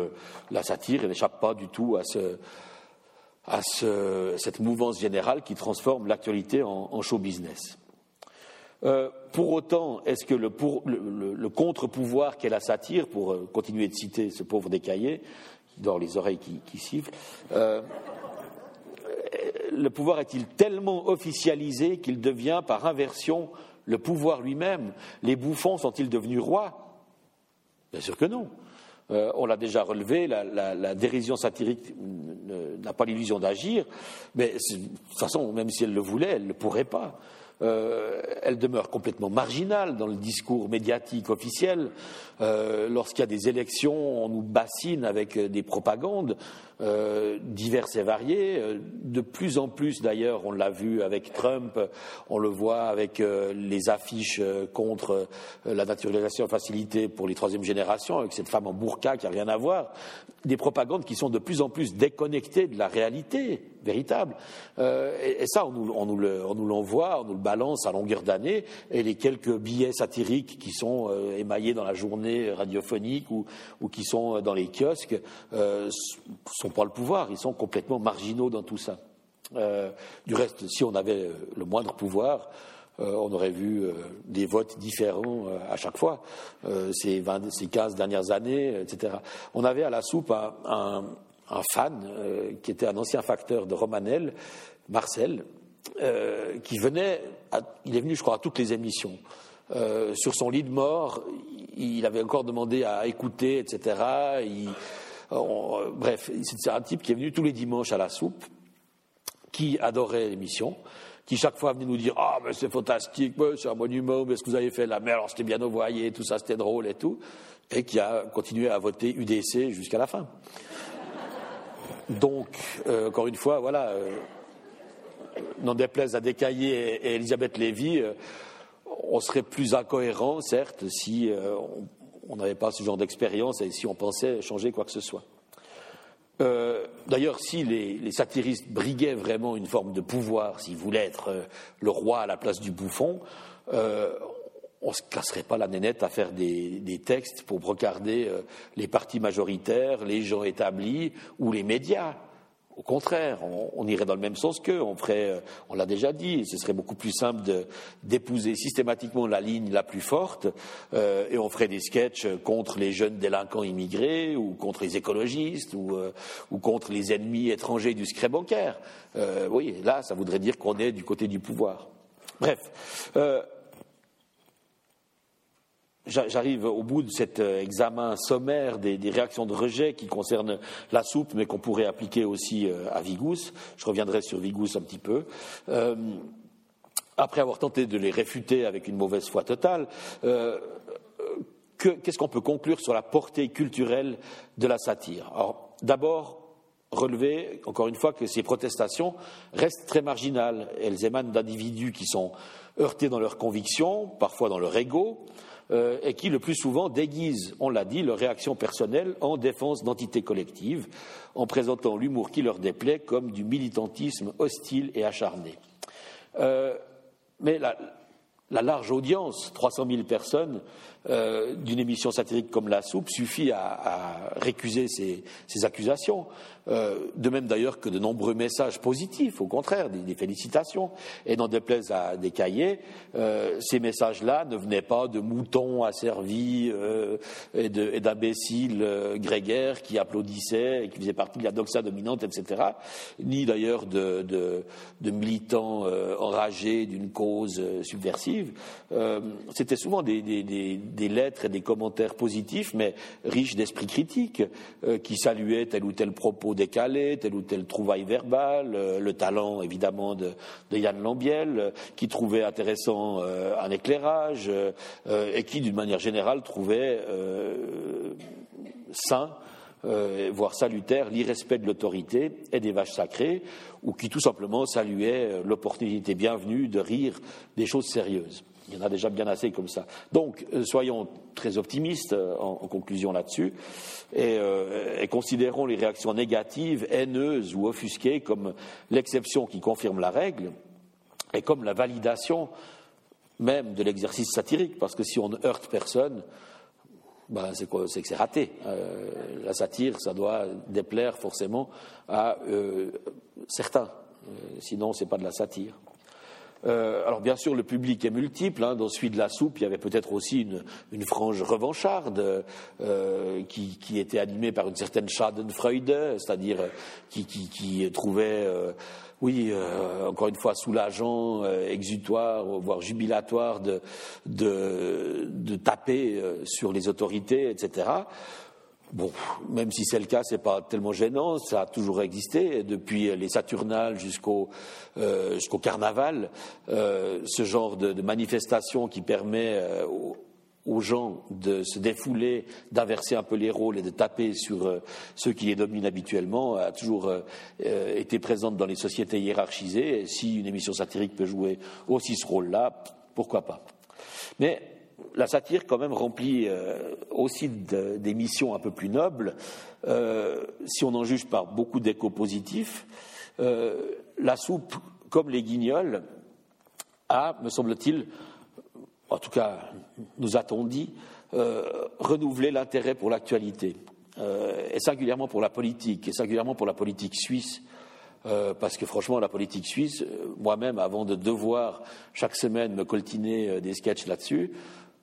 la satire n'échappe pas du tout à, ce, à ce, cette mouvance générale qui transforme l'actualité en show business. Euh, pour autant, est-ce que le, contre-pouvoir qu'est la satire, pour euh, continuer de citer ce pauvre décaillé, qui dort les oreilles qui, sifflent, euh, le pouvoir est-il tellement officialisé qu'il devient par inversion le pouvoir lui-même? Les bouffons sont-ils devenus rois? Bien sûr que non. on l'a déjà relevé, la, dérision satirique n'a pas l'illusion d'agir, mais de toute façon, même si elle le voulait, elle ne pourrait pas. Euh, elle demeure complètement marginale dans le discours médiatique officiel. Euh, lorsqu'il y a des élections, on nous bassine avec des propagandes euh, diverses et variées. De plus en plus, d'ailleurs, on l'a vu avec Trump, on le voit avec les affiches contre la naturalisation facilitée pour les troisième générations, avec cette femme en burqa qui n'a rien à voir. Des propagandes qui sont de plus en plus déconnectées de la réalité véritable. et, ça, on nous, l'envoie, on nous le balance à longueur d'année, et les quelques billets satiriques qui sont euh, émaillés dans la journée radiophonique ou, qui sont dans les kiosques euh, sont pas le pouvoir, ils sont complètement marginaux dans tout ça. Euh, du reste, si on avait le moindre pouvoir, on aurait vu des votes différents à chaque fois, ces, 20, ces 15 dernières années, etc. On avait à la soupe un, fan qui était un ancien facteur de Romanel, Marcel, euh, qui venait, il est venu, je crois, à toutes les émissions. Euh, sur son lit de mort, il avait encore demandé à écouter, etc. bref, c'est un type qui est venu tous les dimanches à la soupe, qui adorait l'émission, qui chaque fois venait nous dire Ah, mais c'est fantastique, c'est un monument, mais ce que vous avez fait là, mais alors c'était bien envoyé, tout ça c'était drôle et tout, et qui a continué à voter UDC jusqu'à la fin. Donc, euh, encore une fois, voilà n'en déplaise à Descaillés et Elisabeth Lévy, euh, on serait plus incohérent, certes, si euh, on n'avait pas ce genre d'expérience et si on pensait changer quoi que ce soit. Euh, d'ailleurs, si les, satiristes briguaient vraiment une forme de pouvoir, s'ils voulaient être le roi à la place du bouffon, on ne se casserait pas la nénette à faire des textes pour brocarder les partis majoritaires, les gens établis ou les médias. Au contraire, on, irait dans le même sens qu'eux. On ferait, euh, on l'a déjà dit, ce serait beaucoup plus simple d'épouser systématiquement la ligne la plus forte euh, et on ferait des sketchs contre les jeunes délinquants immigrés ou contre les écologistes ou, euh, ou contre les ennemis étrangers du secret bancaire. oui, là, ça voudrait dire qu'on est du côté du pouvoir. Bref, J'arrive au bout de cet euh, examen sommaire des, réactions de rejet qui concernent la soupe, mais qu'on pourrait appliquer aussi euh, à Vigous. Je reviendrai sur Vigous un petit peu. Euh, après avoir tenté de les réfuter avec une mauvaise foi totale, qu'est-ce qu'on peut conclure sur la portée culturelle de la satire? Alors, d'abord, relever, encore une fois, que ces protestations restent très marginales. Elles émanent d'individus qui sont heurtés dans leurs convictions, parfois dans leur ego, euh, et qui, le plus souvent, déguisent, on l'a dit, leur réaction personnelle en défense d'entités collectives, en présentant l'humour qui leur déplaît comme du militantisme hostile et acharné. Euh, mais la, la large audience, 300 000 personnes, euh, d'une émission satirique comme La Soupe suffit à, récuser ces, accusations. Euh, de même d'ailleurs que de nombreux messages positifs, au contraire, des, félicitations. Et n'en déplaise à des cahiers, euh, ces messages-là ne venaient pas de moutons asservis et d'imbéciles grégaires qui applaudissaient et qui faisaient partie de la doxa dominante, etc. Ni d'ailleurs de, militants enragés d'une cause subversive. C'était souvent des des lettres et des commentaires positifs, mais riches d'esprit critique, euh, qui saluaient tel ou tel propos décalé, tel ou tel trouvaille verbale, euh, le talent évidemment de, Yann Lambiel, euh, qui trouvait intéressant un éclairage et qui, d'une manière générale, trouvait sain voire salutaire, l'irrespect de l'autorité et des vaches sacrées, ou qui tout simplement saluait l'opportunité bienvenue de rire des choses sérieuses. Il y en a déjà bien assez comme ça. Donc, euh, soyons très optimistes euh, en, conclusion là-dessus euh, et, considérons les réactions négatives, haineuses ou offusquées comme l'exception qui confirme la règle et comme la validation même de l'exercice satirique, parce que si on ne heurte personne, ben c'est que c'est raté. la satire, ça doit déplaire forcément à certains. sinon, ce n'est pas de la satire. Euh, alors bien sûr, le public est multiple. Hein. Dans celui de la soupe, il y avait peut-être aussi une, frange revancharde euh, qui, était animée par une certaine Schadenfreude, c'est-à-dire qui, trouvait, euh, oui, encore une fois, soulageant, exutoire, voire jubilatoire de, de taper sur les autorités, etc. Bon, même si c'est le cas, c'est pas tellement gênant. Ça a toujours existé depuis les Saturnales jusqu'au euh, jusqu'au Carnaval. Euh, ce genre de, de, manifestation qui permet euh, aux, gens de se défouler, d'inverser un peu les rôles et de taper sur euh, ceux qui les dominent habituellement a toujours euh, été présente dans les sociétés hiérarchisées. Et si une émission satirique peut jouer aussi ce rôle-là, pourquoi pas. Mais la satire, quand même, remplit euh, aussi des missions un peu plus nobles. Euh, si on en juge par beaucoup d'échos positifs, euh, la soupe, comme les guignols, a, me semble-t-il, en tout cas, nous a-t-on dit, renouvelé l'intérêt pour l'actualité, et singulièrement pour la politique, et singulièrement pour la politique suisse. parce que franchement, la politique suisse, moi-même, avant de devoir chaque semaine me coltiner des sketchs là-dessus,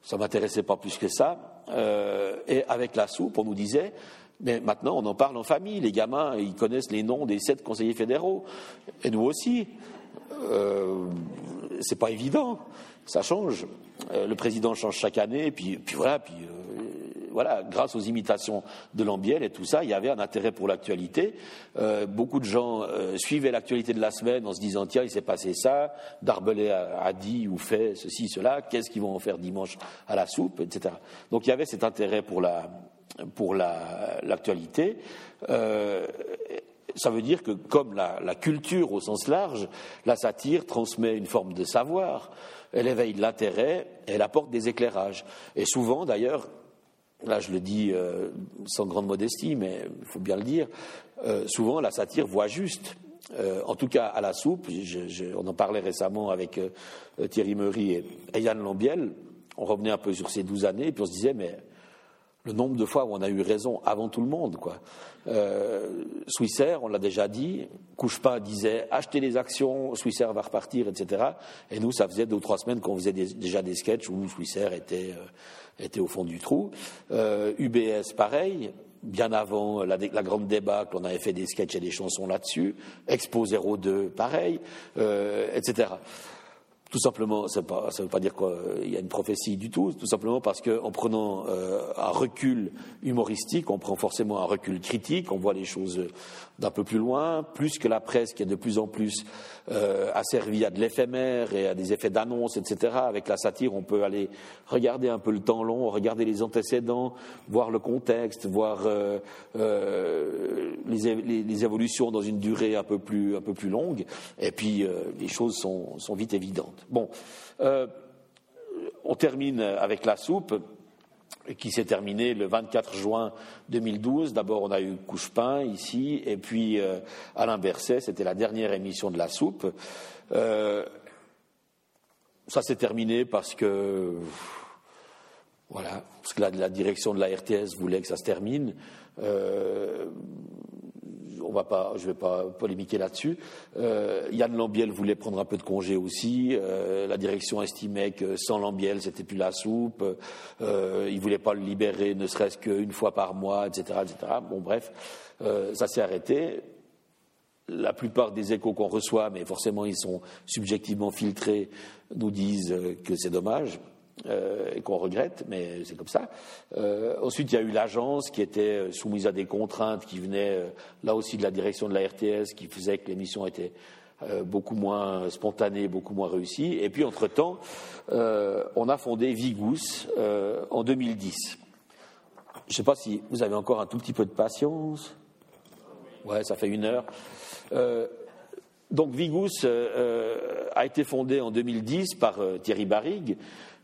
ça m'intéressait pas plus que ça. Euh, et avec la soupe, on nous disait, mais maintenant on en parle en famille. Les gamins, ils connaissent les noms des sept conseillers fédéraux, et nous aussi. Euh, c'est pas évident. Ça change. Euh, le président change chaque année, puis, puis voilà, puis euh, voilà, grâce aux imitations de Lambiel et tout ça, il y avait un intérêt pour l'actualité. Euh, beaucoup de gens euh, suivaient l'actualité de la semaine en se disant tiens, il s'est passé ça, Darbelay a, dit ou fait ceci, cela, qu'est-ce qu'ils vont en faire dimanche à la soupe, etc. Donc il y avait cet intérêt pour la pour l'actualité. Euh, ça veut dire que, comme la, la, culture au sens large, la satire transmet une forme de savoir, elle éveille l'intérêt, elle apporte des éclairages. Et souvent, d'ailleurs, là je le dis euh, sans grande modestie, mais il faut bien le dire, euh, souvent la satire voit juste. Euh, en tout cas, à la soupe, on en parlait récemment avec Thierry Meury et, Yann Lambiel, on revenait un peu sur ces douze années, et puis on se disait, mais le nombre de fois où on a eu raison avant tout le monde, quoi. Swissair, on l'a déjà dit, Couchepin disait achetez les actions, Swissair va repartir, etc. Et nous, ça faisait deux ou trois semaines qu'on faisait déjà des sketchs où Swissair était était au fond du trou. Euh, UBS, pareil, bien avant la, la grande débâcle, on avait fait des sketchs et des chansons là-dessus. Expo 02, pareil, euh, etc. tout simplement, ça ne veut pas dire qu'il y a une prophétie du tout, tout simplement parce qu'en prenant euh, un recul humoristique, on prend forcément un recul critique, on voit les choses d'un peu plus loin, plus que la presse qui est de plus en plus euh, asservie à de l'éphémère et à des effets d'annonce, etc. Avec la satire, on peut aller regarder un peu le temps long, regarder les antécédents, voir le contexte, voir euh, euh les, évolutions dans une durée un peu plus, longue, et puis les choses sont, vite évidentes. Bon, on termine avec la soupe qui s'est terminée le 24 juin 2012. D'abord, on a eu Couchepin ici, et puis euh, Alain Berset, c'était la dernière émission de la soupe. Euh, ça s'est terminé parce que, voilà, parce que la, la, direction de la RTS voulait que ça se termine. Euh, on va pas, je ne vais pas polémiquer là-dessus. Euh, Yann Lambiel voulait prendre un peu de congé aussi. Euh, la direction estimait que sans Lambiel, c'était plus la soupe. Euh, il voulait pas le libérer, ne serait-ce qu'une fois par mois, etc., etc. Bon, bref, euh, ça s'est arrêté. La plupart des échos qu'on reçoit, mais forcément ils sont subjectivement filtrés, nous disent que c'est dommage. Euh, et qu'on regrette, mais c'est comme ça. Euh, ensuite, il y a eu l'agence qui était soumise à des contraintes qui venaient euh, là aussi de la direction de la RTS, qui faisait que l'émission était euh, beaucoup moins spontanée, beaucoup moins réussie. Et puis, entre-temps, euh, on a fondé Vigous en 2010. Je ne sais pas si vous avez encore un tout petit peu de patience. Ouais, ça fait une heure. donc, Vigous a été fondé en 2010 par Thierry Barrigue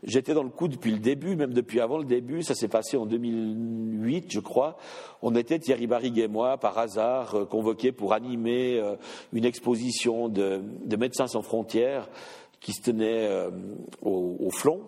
J'étais dans le coup depuis le début, même depuis avant le début. Ça s'est passé en 2008, je crois. On était, Thierry Barrigue et moi, par hasard, euh, convoqués pour animer euh, une exposition de, Médecins sans frontières qui se tenait euh, au, au Flon.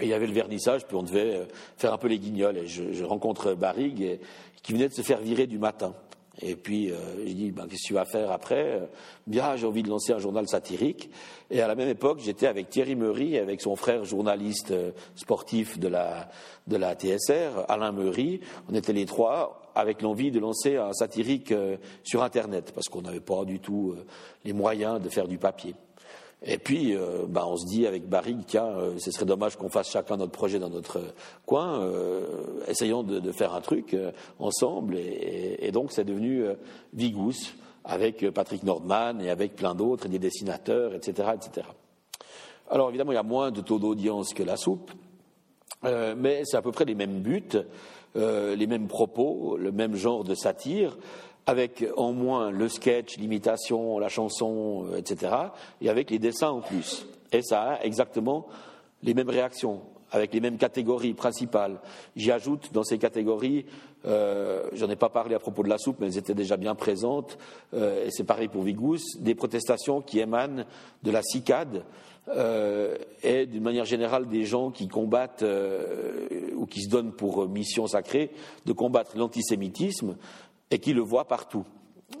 Et il y avait le vernissage, puis on devait faire un peu les guignols. Et je, rencontre Barrigue, qui venait de se faire virer du matin. Et puis, euh, j'ai dit, ben, qu'est-ce que tu vas faire après? Bien, j'ai envie de lancer un journal satirique. Et à la même époque, j'étais avec Thierry Meury, avec son frère journaliste euh, sportif de la, de la TSR, Alain Meury. On était les trois avec l'envie de lancer un satirique euh, sur Internet, parce qu'on n'avait pas du tout euh, les moyens de faire du papier. Et puis, euh, bah, on se dit avec Barry, tiens, euh, ce serait dommage qu'on fasse chacun notre projet dans notre coin. Euh, essayons de, de, faire un truc euh, ensemble. Et, et, donc, c'est devenu Vigous avec Patrick Nordman et avec plein d'autres, et des dessinateurs, etc., etc. Alors, évidemment, il y a moins de taux d'audience que la soupe, mais c'est à peu près les mêmes buts, les mêmes propos, le même genre de satire avec en moins le sketch, l'imitation, la chanson, euh, etc., et avec les dessins en plus. Et ça a exactement les mêmes réactions, avec les mêmes catégories principales. J'y ajoute dans ces catégories, euh, j'en ai pas parlé à propos de la soupe, mais elles étaient déjà bien présentes, euh, et c'est pareil pour Vigous, des protestations qui émanent de la CICAD, euh, et d'une manière générale des gens qui combattent ou qui se donnent pour mission sacrée de combattre l'antisémitisme, et qui le voit partout,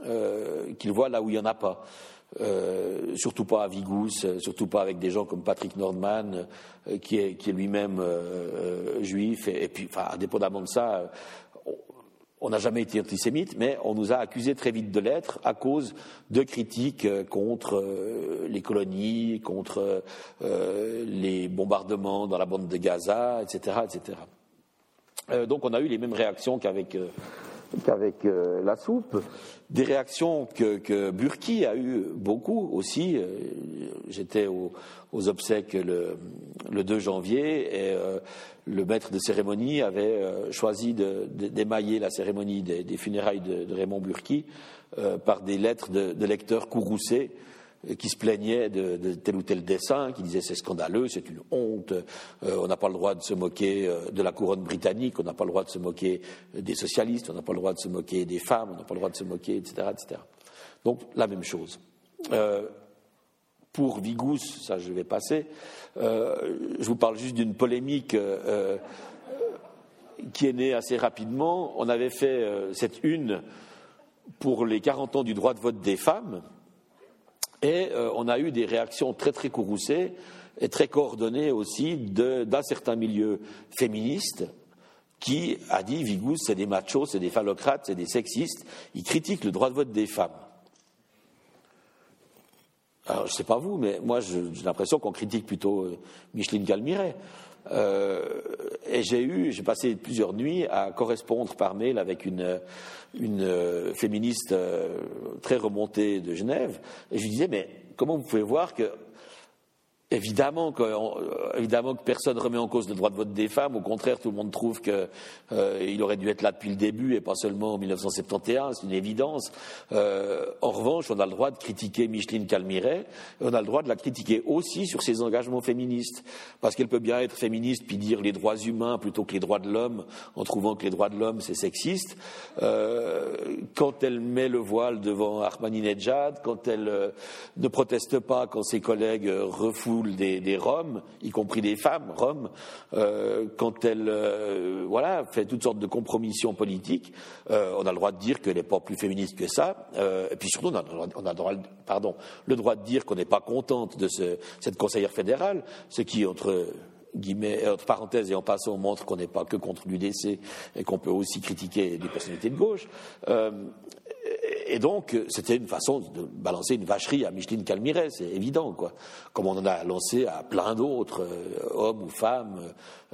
euh, qui le voit là où il n'y en a pas. Euh, surtout pas à Vigous, surtout pas avec des gens comme Patrick Nordman, euh, qui est, lui-même euh, juif, et, et, puis, enfin, indépendamment de ça, on n'a jamais été antisémite, mais on nous a accusés très vite de l'être à cause de critiques contre les colonies, contre les bombardements dans la bande de Gaza, etc., etc. donc on a eu les mêmes réactions qu'avec qu'avec euh, la soupe. Des réactions que, que, Burki a eu beaucoup aussi. Euh, j'étais aux, obsèques le, le, 2 janvier et euh, le maître de cérémonie avait choisi d'émailler la cérémonie des, funérailles de, Raymond Burki par des lettres de, de lecteurs courroucés qui se plaignait de, tel ou tel dessin, qui disait c'est scandaleux, c'est une honte, euh, on n'a pas le droit de se moquer euh, de la couronne britannique, on n'a pas le droit de se moquer des socialistes, on n'a pas le droit de se moquer des femmes, on n'a pas le droit de se moquer, etc. etc. Donc la même chose. Euh, pour Vigous, ça je vais passer, je vous parle juste d'une polémique qui est née assez rapidement. On avait fait cette une pour les 40 ans du droit de vote des femmes, et euh, on a eu des réactions très très courroucées et très coordonnées aussi d'un certain milieu féministe qui a dit Vigous, c'est des machos, c'est des phallocrates, c'est des sexistes. Ils critiquent le droit de vote des femmes. alors, je ne sais pas vous, mais moi, j'ai l'impression qu'on critique plutôt euh, Micheline Galmiret. Euh, et j'ai eu, j'ai passé plusieurs nuits à correspondre par mail avec une, une euh, féministe euh, très remontée de Genève. Et je lui disais, mais comment vous pouvez voir que Évidemment que, euh, évidemment que personne ne remet en cause le droit de vote des femmes. Au contraire, tout le monde trouve qu'il euh, aurait dû être là depuis le début et pas seulement en 1971. C'est une évidence. Euh, en revanche, on a le droit de critiquer Micheline Calmiret et on a le droit de la critiquer aussi sur ses engagements féministes. Parce qu'elle peut bien être féministe puis dire les droits humains plutôt que les droits de l'homme en trouvant que les droits de l'homme c'est sexiste. Quand elle met le voile devant Ahmadinejad, quand elle ne proteste pas quand ses collègues refoulent des, Roms, y compris des femmes Roms, euh, quand elle euh, voilà, fait toutes sortes de compromissions politiques, euh, on a le droit de dire qu'elle n'est pas plus féministe que ça, et puis surtout on a, le, droit, pardon, le droit de dire qu'on n'est pas contente de ce, cette conseillère fédérale, ce qui, entre guillemets, entre parenthèses et en passant, montre qu'on n'est pas que contre l'UDC et qu'on peut aussi critiquer des personnalités de gauche et donc, c'était une façon de balancer une vacherie à Micheline Calmiret, c'est évident, quoi. Comme on en a lancé à plein d'autres, euh, hommes ou femmes,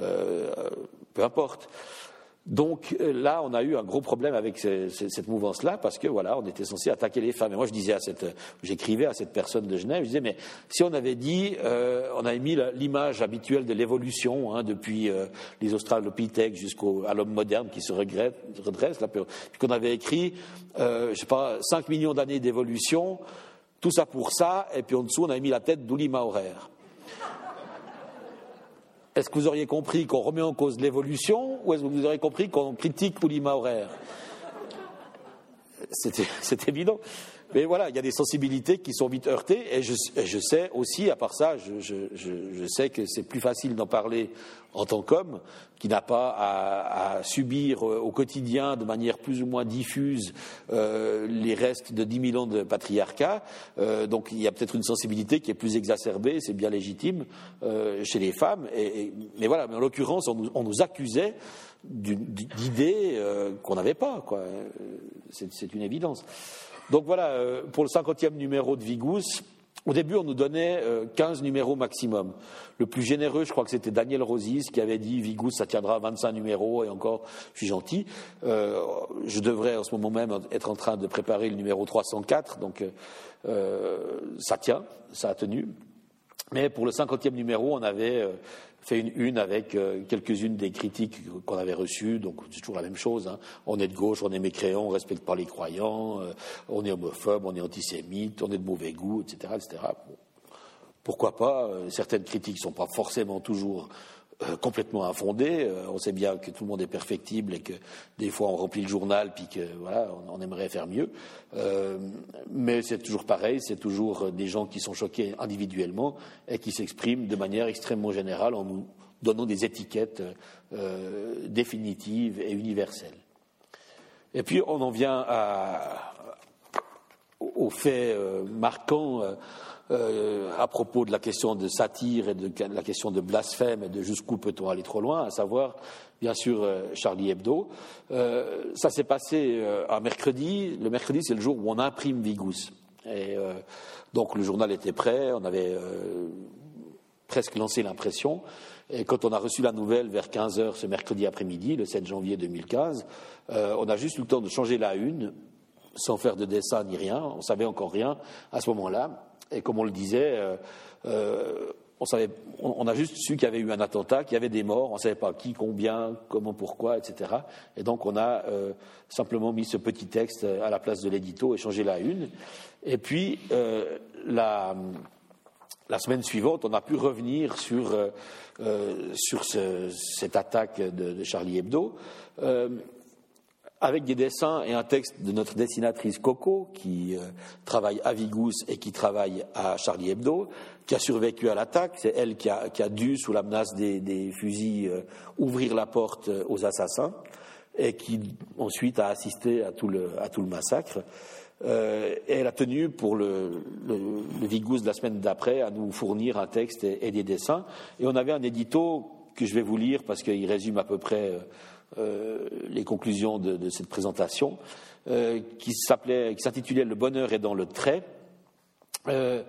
euh, euh, peu importe. Donc là, on a eu un gros problème avec cette mouvance-là parce que voilà, on était censé attaquer les femmes. Et moi, je disais à cette, j'écrivais à cette personne de Genève, je disais mais si on avait dit, on avait mis l'image habituelle de l'évolution hein, depuis les Australopithèques jusqu'à l'homme moderne qui se regrette, redresse, là, puis qu'on avait écrit euh, je sais pas, 5 millions d'années d'évolution, tout ça pour ça, et puis en dessous, on avait mis la tête d'Ouli Maurer. Est-ce que vous auriez compris qu'on remet en cause l'évolution, ou est-ce que vous auriez compris qu'on critique Ouli Maurer C'est évident. Mais voilà, il y a des sensibilités qui sont vite heurtées, et je, sais aussi, à part ça, je, sais que c'est plus facile d'en parler en tant qu'homme, qui n'a pas à, subir euh, au quotidien de manière plus ou moins diffuse euh, les restes de 10 000 ans de patriarcat. Euh, donc il y a peut-être une sensibilité qui est plus exacerbée, c'est bien légitime chez les femmes. mais voilà, mais en l'occurrence, on on nous accusait d'idées qu'on n'avait pas. C'est une évidence. Donc voilà, euh, pour le cinquantième numéro de Vigous, au début, on nous donnait 15 euh, numéros maximum. Le plus généreux, je crois que c'était Daniel Rosis qui avait dit Vigous, ça tiendra 25 numéros et encore, je suis gentil. Euh, je devrais en ce moment même être en train de préparer le numéro 304, donc ça tient, ça a tenu. Mais pour le cinquantième numéro, on avait fait une une avec euh, quelques-unes des critiques qu'on avait reçues, donc c'est toujours la même chose. Hein. On est de gauche, on est mécréant, on respecte pas les croyants, euh, on est homophobe, on est antisémite, on est de mauvais goût, etc. etc. Pourquoi pas euh, Certaines critiques ne sont pas forcément toujours complètement infondées. on sait bien que tout le monde est perfectible et que des fois on remplit le journal puis que voilà, on, aimerait faire mieux. mais c'est toujours pareil, c'est toujours des gens qui sont choqués individuellement et qui s'expriment de manière extrêmement générale en nous donnant des étiquettes définitives et universelles. Et puis on en vient à, aux faits marquants euh, à propos de la question de satire et de la question de blasphème et de jusqu'où peut-on aller trop loin, à savoir, bien sûr, euh, Charlie Hebdo. Euh, ça s'est passé un mercredi. Le mercredi, c'est le jour où on imprime Vigous. Et donc le journal était prêt, on avait presque lancé l'impression. Et quand on a reçu la nouvelle vers 15 heures ce mercredi après-midi, le 7 janvier 2015, on a juste eu le temps de changer la une, sans faire de dessin ni rien. On savait encore rien à ce moment-là. Et comme on le disait, euh, euh, on, savait, on, a juste su qu'il y avait eu un attentat, qu'il y avait des morts, on ne savait pas qui, combien, comment, pourquoi, etc. Et donc on a euh, simplement mis ce petit texte à la place de l'édito et changé la une. Et puis la, la, semaine suivante, on a pu revenir sur, sur ce, cette attaque de Charlie Hebdo avec des dessins et un texte de notre dessinatrice Coco, qui euh, travaille à Vigous et qui travaille à Charlie Hebdo, qui a survécu à l'attaque. C'est elle qui a, qui a, dû, sous la menace des, des fusils, euh, ouvrir la porte euh, aux assassins et qui ensuite a assisté à tout le, à tout le massacre. et elle a tenu pour le, le, le Vigous de la semaine d'après à nous fournir un texte et, et, des dessins. Et on avait un édito que je vais vous lire parce qu'il résume à peu près euh, les conclusions de, cette présentation, euh, qui s'intitulait Le bonheur est dans le trait. Euh,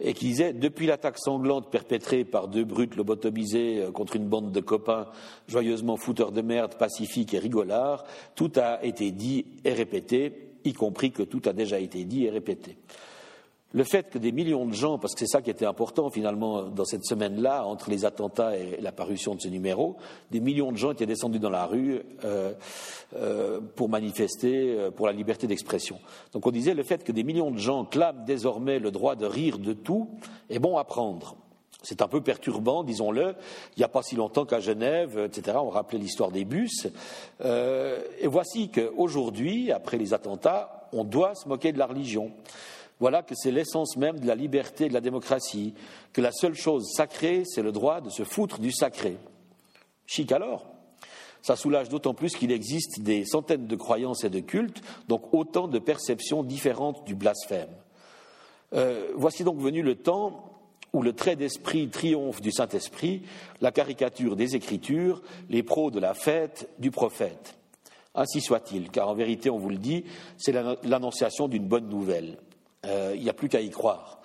et qui disait Depuis l'attaque sanglante perpétrée par deux brutes lobotomisés euh, contre une bande de copains joyeusement fouteurs de merde, pacifiques et rigolards, tout a été dit et répété, y compris que tout a déjà été dit et répété le fait que des millions de gens, parce que c'est ça qui était important finalement dans cette semaine-là, entre les attentats et la parution de ce numéro, des millions de gens étaient descendus dans la rue euh, euh, pour manifester euh, pour la liberté d'expression. Donc on disait le fait que des millions de gens clament désormais le droit de rire de tout est bon à prendre. C'est un peu perturbant, disons-le. Il n'y a pas si longtemps qu'à Genève, etc., on rappelait l'histoire des bus. et voici qu'aujourd'hui, après les attentats, on doit se moquer de la religion. Voilà que c'est l'essence même de la liberté et de la démocratie, que la seule chose sacrée, c'est le droit de se foutre du sacré. Chic alors Ça soulage d'autant plus qu'il existe des centaines de croyances et de cultes, donc autant de perceptions différentes du blasphème. Euh, voici donc venu le temps où le trait d'esprit triomphe du Saint-Esprit, la caricature des Écritures, les pros de la fête du prophète. Ainsi soit-il, car en vérité, on vous le dit, c'est l'annonciation d'une bonne nouvelle. Euh, il n'y a plus qu'à y croire.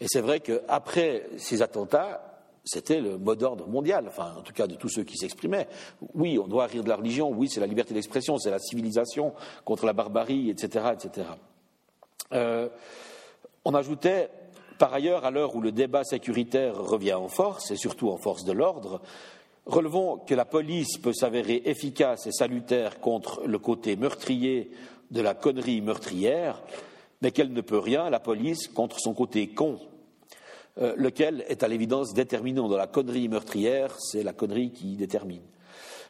Et c'est vrai qu'après ces attentats, c'était le mot d'ordre mondial, enfin en tout cas de tous ceux qui s'exprimaient. Oui, on doit rire de la religion, oui, c'est la liberté d'expression, c'est la civilisation contre la barbarie, etc. etc. Euh, on ajoutait, par ailleurs, à l'heure où le débat sécuritaire revient en force, et surtout en force de l'ordre, relevons que la police peut s'avérer efficace et salutaire contre le côté meurtrier de la connerie meurtrière, mais qu'elle ne peut rien, la police, contre son côté con, euh, lequel est à l'évidence déterminant. Dans la connerie meurtrière, c'est la connerie qui détermine.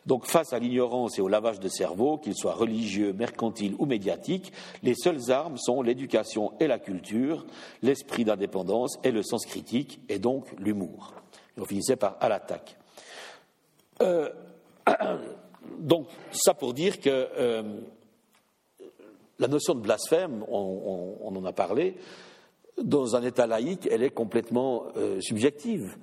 Donc, face à l'ignorance et au lavage de cerveau, qu'il soit religieux, mercantile ou médiatique, les seules armes sont l'éducation et la culture, l'esprit d'indépendance et le sens critique, et donc l'humour. on finissait par à l'attaque. Euh, donc, ça pour dire que euh, la notion de blasphème, on, en a parlé, dans un État laïque, elle est complètement euh, subjective.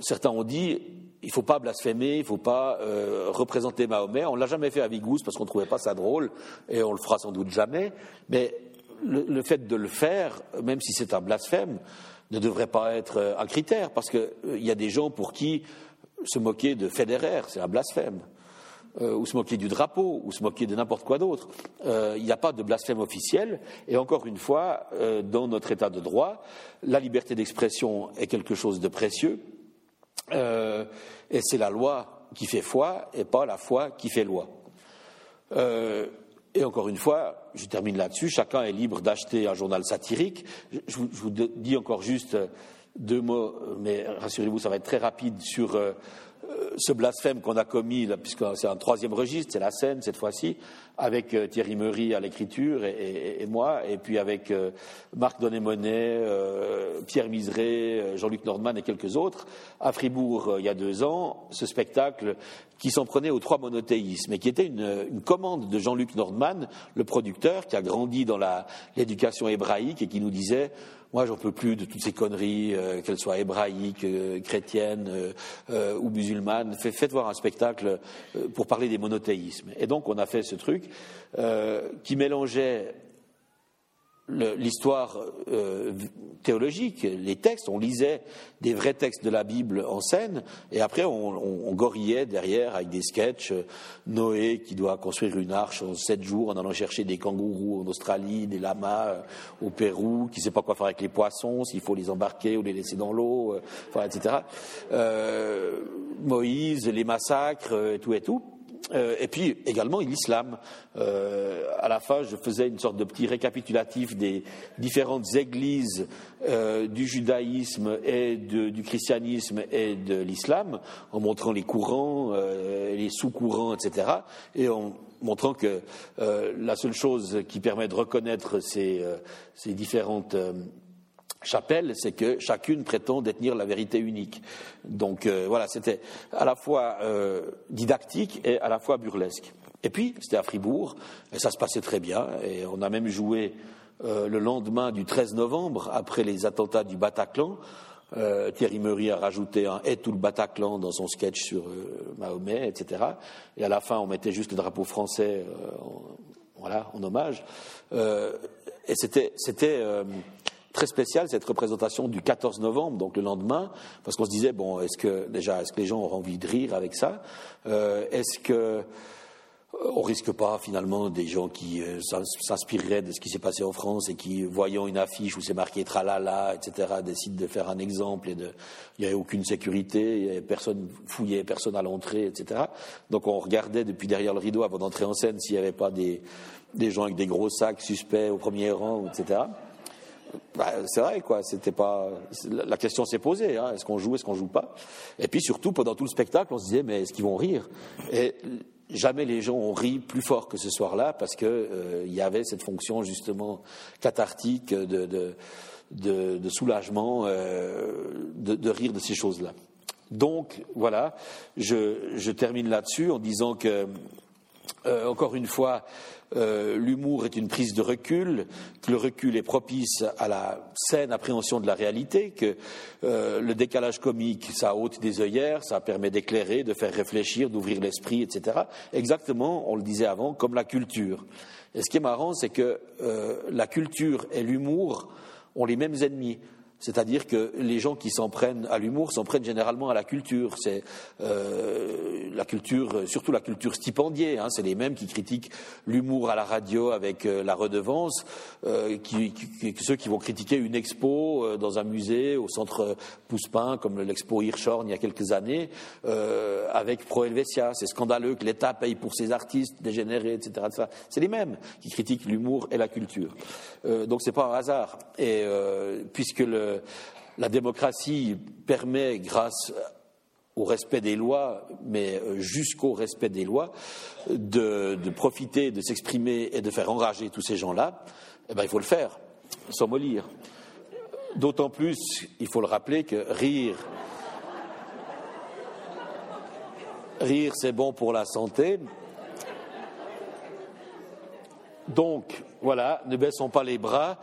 Certains ont dit il ne faut pas blasphémer, il ne faut pas euh, représenter Mahomet. On ne l'a jamais fait à Vigous parce qu'on ne trouvait pas ça drôle et on le fera sans doute jamais. Mais le, fait de le faire, même si c'est un blasphème, ne devrait pas être euh, un critère parce qu'il y a des gens pour qui se moquer de Federer, c'est un blasphème. Euh, ou se moquer du drapeau, ou se moquer de n'importe quoi d'autre. Euh, il n'y a pas de blasphème officiel. Et encore une fois, euh, dans notre État de droit, la liberté d'expression est quelque chose de précieux. et c'est la loi qui fait foi, et pas la foi qui fait loi. et encore une fois, je termine là-dessus, chacun est libre d'acheter un journal satirique. Je, vous dis encore juste deux mots, mais rassurez-vous, ça va être très rapide sur ce blasphème qu'on a commis, puisque c'est un troisième registre, c'est la scène cette fois-ci, avec euh, Thierry Meury à l'écriture et, moi, et puis avec euh, Marc Donnet-Monet, Pierre Miseret, Jean-Luc Nordman et quelques autres, à Fribourg il y a deux ans, ce spectacle qui s'en prenait aux trois monothéismes et qui était une, commande de Jean-Luc Nordman, le producteur, qui a grandi dans l'éducation hébraïque et qui nous disait moi, j'en peux plus de toutes ces conneries, euh, qu'elles soient hébraïques, euh, chrétiennes euh, ou musulmanes. Faites voir un spectacle pour parler des monothéismes. Et donc, on a fait ce truc qui mélangeait l'histoire euh, théologique, les textes, on lisait des vrais textes de la Bible en scène, et après on, gorillait derrière avec des sketchs. Noé qui doit construire une arche en sept jours en allant chercher des kangourous en Australie, des lamas euh, au Pérou, qui ne sait pas quoi faire avec les poissons, s'il faut les embarquer ou les laisser dans l'eau, euh, enfin, etc. Moïse, les massacres, tout et tout. Euh, et puis également l'islam. Euh, à la fin, je faisais une sorte de petit récapitulatif des différentes églises euh, du judaïsme et du christianisme et de l'islam, en montrant les courants, les sous-courants, etc. Et en montrant que la seule chose qui permet de reconnaître ces différentes chapelle, c'est que chacune prétend détenir la vérité unique. Donc euh, voilà, c'était à la fois euh, didactique et à la fois burlesque. Et puis, c'était à Fribourg, et ça se passait très bien, et on a même joué euh, le lendemain du 13 novembre, après les attentats du Bataclan. Thierry Meury a rajouté un et tout le Bataclan dans son sketch sur Mahomet, etc. Et à la fin, on mettait juste le drapeau français voilà, en hommage. et c'était très spéciale cette représentation du 14 novembre, donc le lendemain, parce qu'on se disait bon, est-ce que déjà, est-ce que les gens auront envie de rire avec ça? Est-ce que on risque pas finalement des gens qui euh, s'inspireraient de ce qui s'est passé en France et qui, voyant une affiche où c'est marqué tralala, etc., décident de faire un exemple et de, il n'y avait aucune sécurité, avait personne fouillait, personne à l'entrée, etc. Donc on regardait depuis derrière le rideau avant d'entrer en scène s'il n'y avait pas des, des gens avec des gros sacs suspects au premier rang, etc. Bah, c'est vrai, quoi. C'était pas. La question s'est posée. Hein. Est-ce qu'on joue, est-ce qu'on joue pas? Et puis surtout, pendant tout le spectacle, on se disait, mais est-ce qu'ils vont rire? Et jamais les gens ont ri plus fort que ce soir-là parce qu'il euh, y avait cette fonction justement cathartique de, soulagement, euh, de, rire de ces choses-là. Donc voilà, je termine là-dessus en disant que euh, encore une fois, euh, l'humour est une prise de recul, que le recul est propice à la saine appréhension de la réalité, que euh, le décalage comique, ça ôte des œillères, ça permet d'éclairer, de faire réfléchir, d'ouvrir l'esprit, etc. Exactement, on le disait avant, comme la culture. Et ce qui est marrant, c'est que la culture et l'humour ont les mêmes ennemis. C'est-à-dire que les gens qui s'en prennent à l'humour s'en prennent généralement à la culture. C'est euh, la culture, surtout la culture stipendiée. Hein, c'est les mêmes qui critiquent l'humour à la radio avec euh, la redevance, euh, ceux qui vont critiquer une expo euh, dans un musée au centre Pouspin, comme l'expo Hirschhorn il y a quelques années, avec Pro Helvetia. C'est scandaleux que l'État paye pour ses artistes dégénérés, etc. etc. C'est les mêmes qui critiquent l'humour et la culture. donc c'est pas un hasard. Et puisque le la démocratie permet, grâce au respect des lois, mais jusqu'au respect des lois, de, profiter, de s'exprimer et de faire enrager tous ces gens-là, eh ben, il faut le faire, sans mollir. D'autant plus, il faut le rappeler, que rire, rire, c'est bon pour la santé. Donc, voilà, ne baissons pas les bras.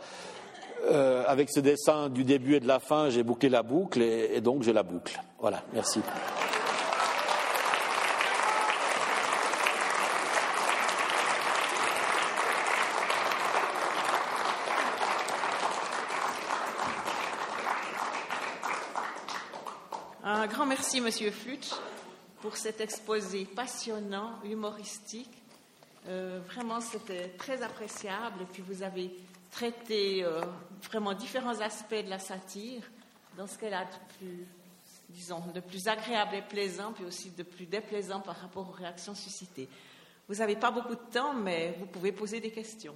Euh, avec ce dessin du début et de la fin, j'ai bouclé la boucle et, donc je la boucle. Voilà, merci. Un grand merci, Monsieur Flutsch, pour cet exposé passionnant, humoristique. Euh, vraiment, c'était très appréciable. Et puis, vous avez traiter euh, vraiment différents aspects de la satire dans ce qu'elle a de plus, disons, de plus agréable et plaisant, puis aussi de plus déplaisant par rapport aux réactions suscitées. Vous n'avez pas beaucoup de temps, mais vous pouvez poser des questions.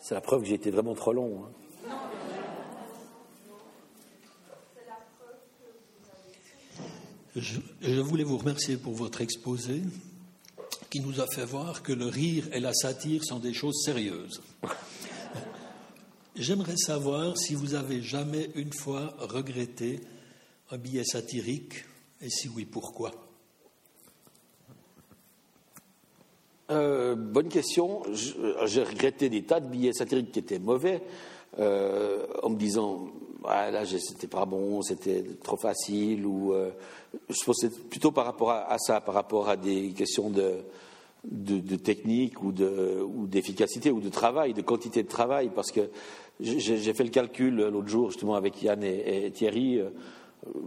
C'est la preuve que j'ai été vraiment trop long. Hein. Je, voulais vous remercier pour votre exposé qui nous a fait voir que le rire et la satire sont des choses sérieuses. J'aimerais savoir si vous avez jamais une fois regretté un billet satirique et si oui, pourquoi? Euh, Bonne question. J'ai regretté des tas de billets satiriques qui étaient mauvais euh, en me disant là c'était pas bon, c'était trop facile ou euh, je pense plutôt par rapport à, ça, par rapport à des questions de, de, technique ou d'efficacité ou, de travail, de quantité de travail, parce que j'ai fait le calcul l'autre jour justement avec Yann et, Thierry. Euh,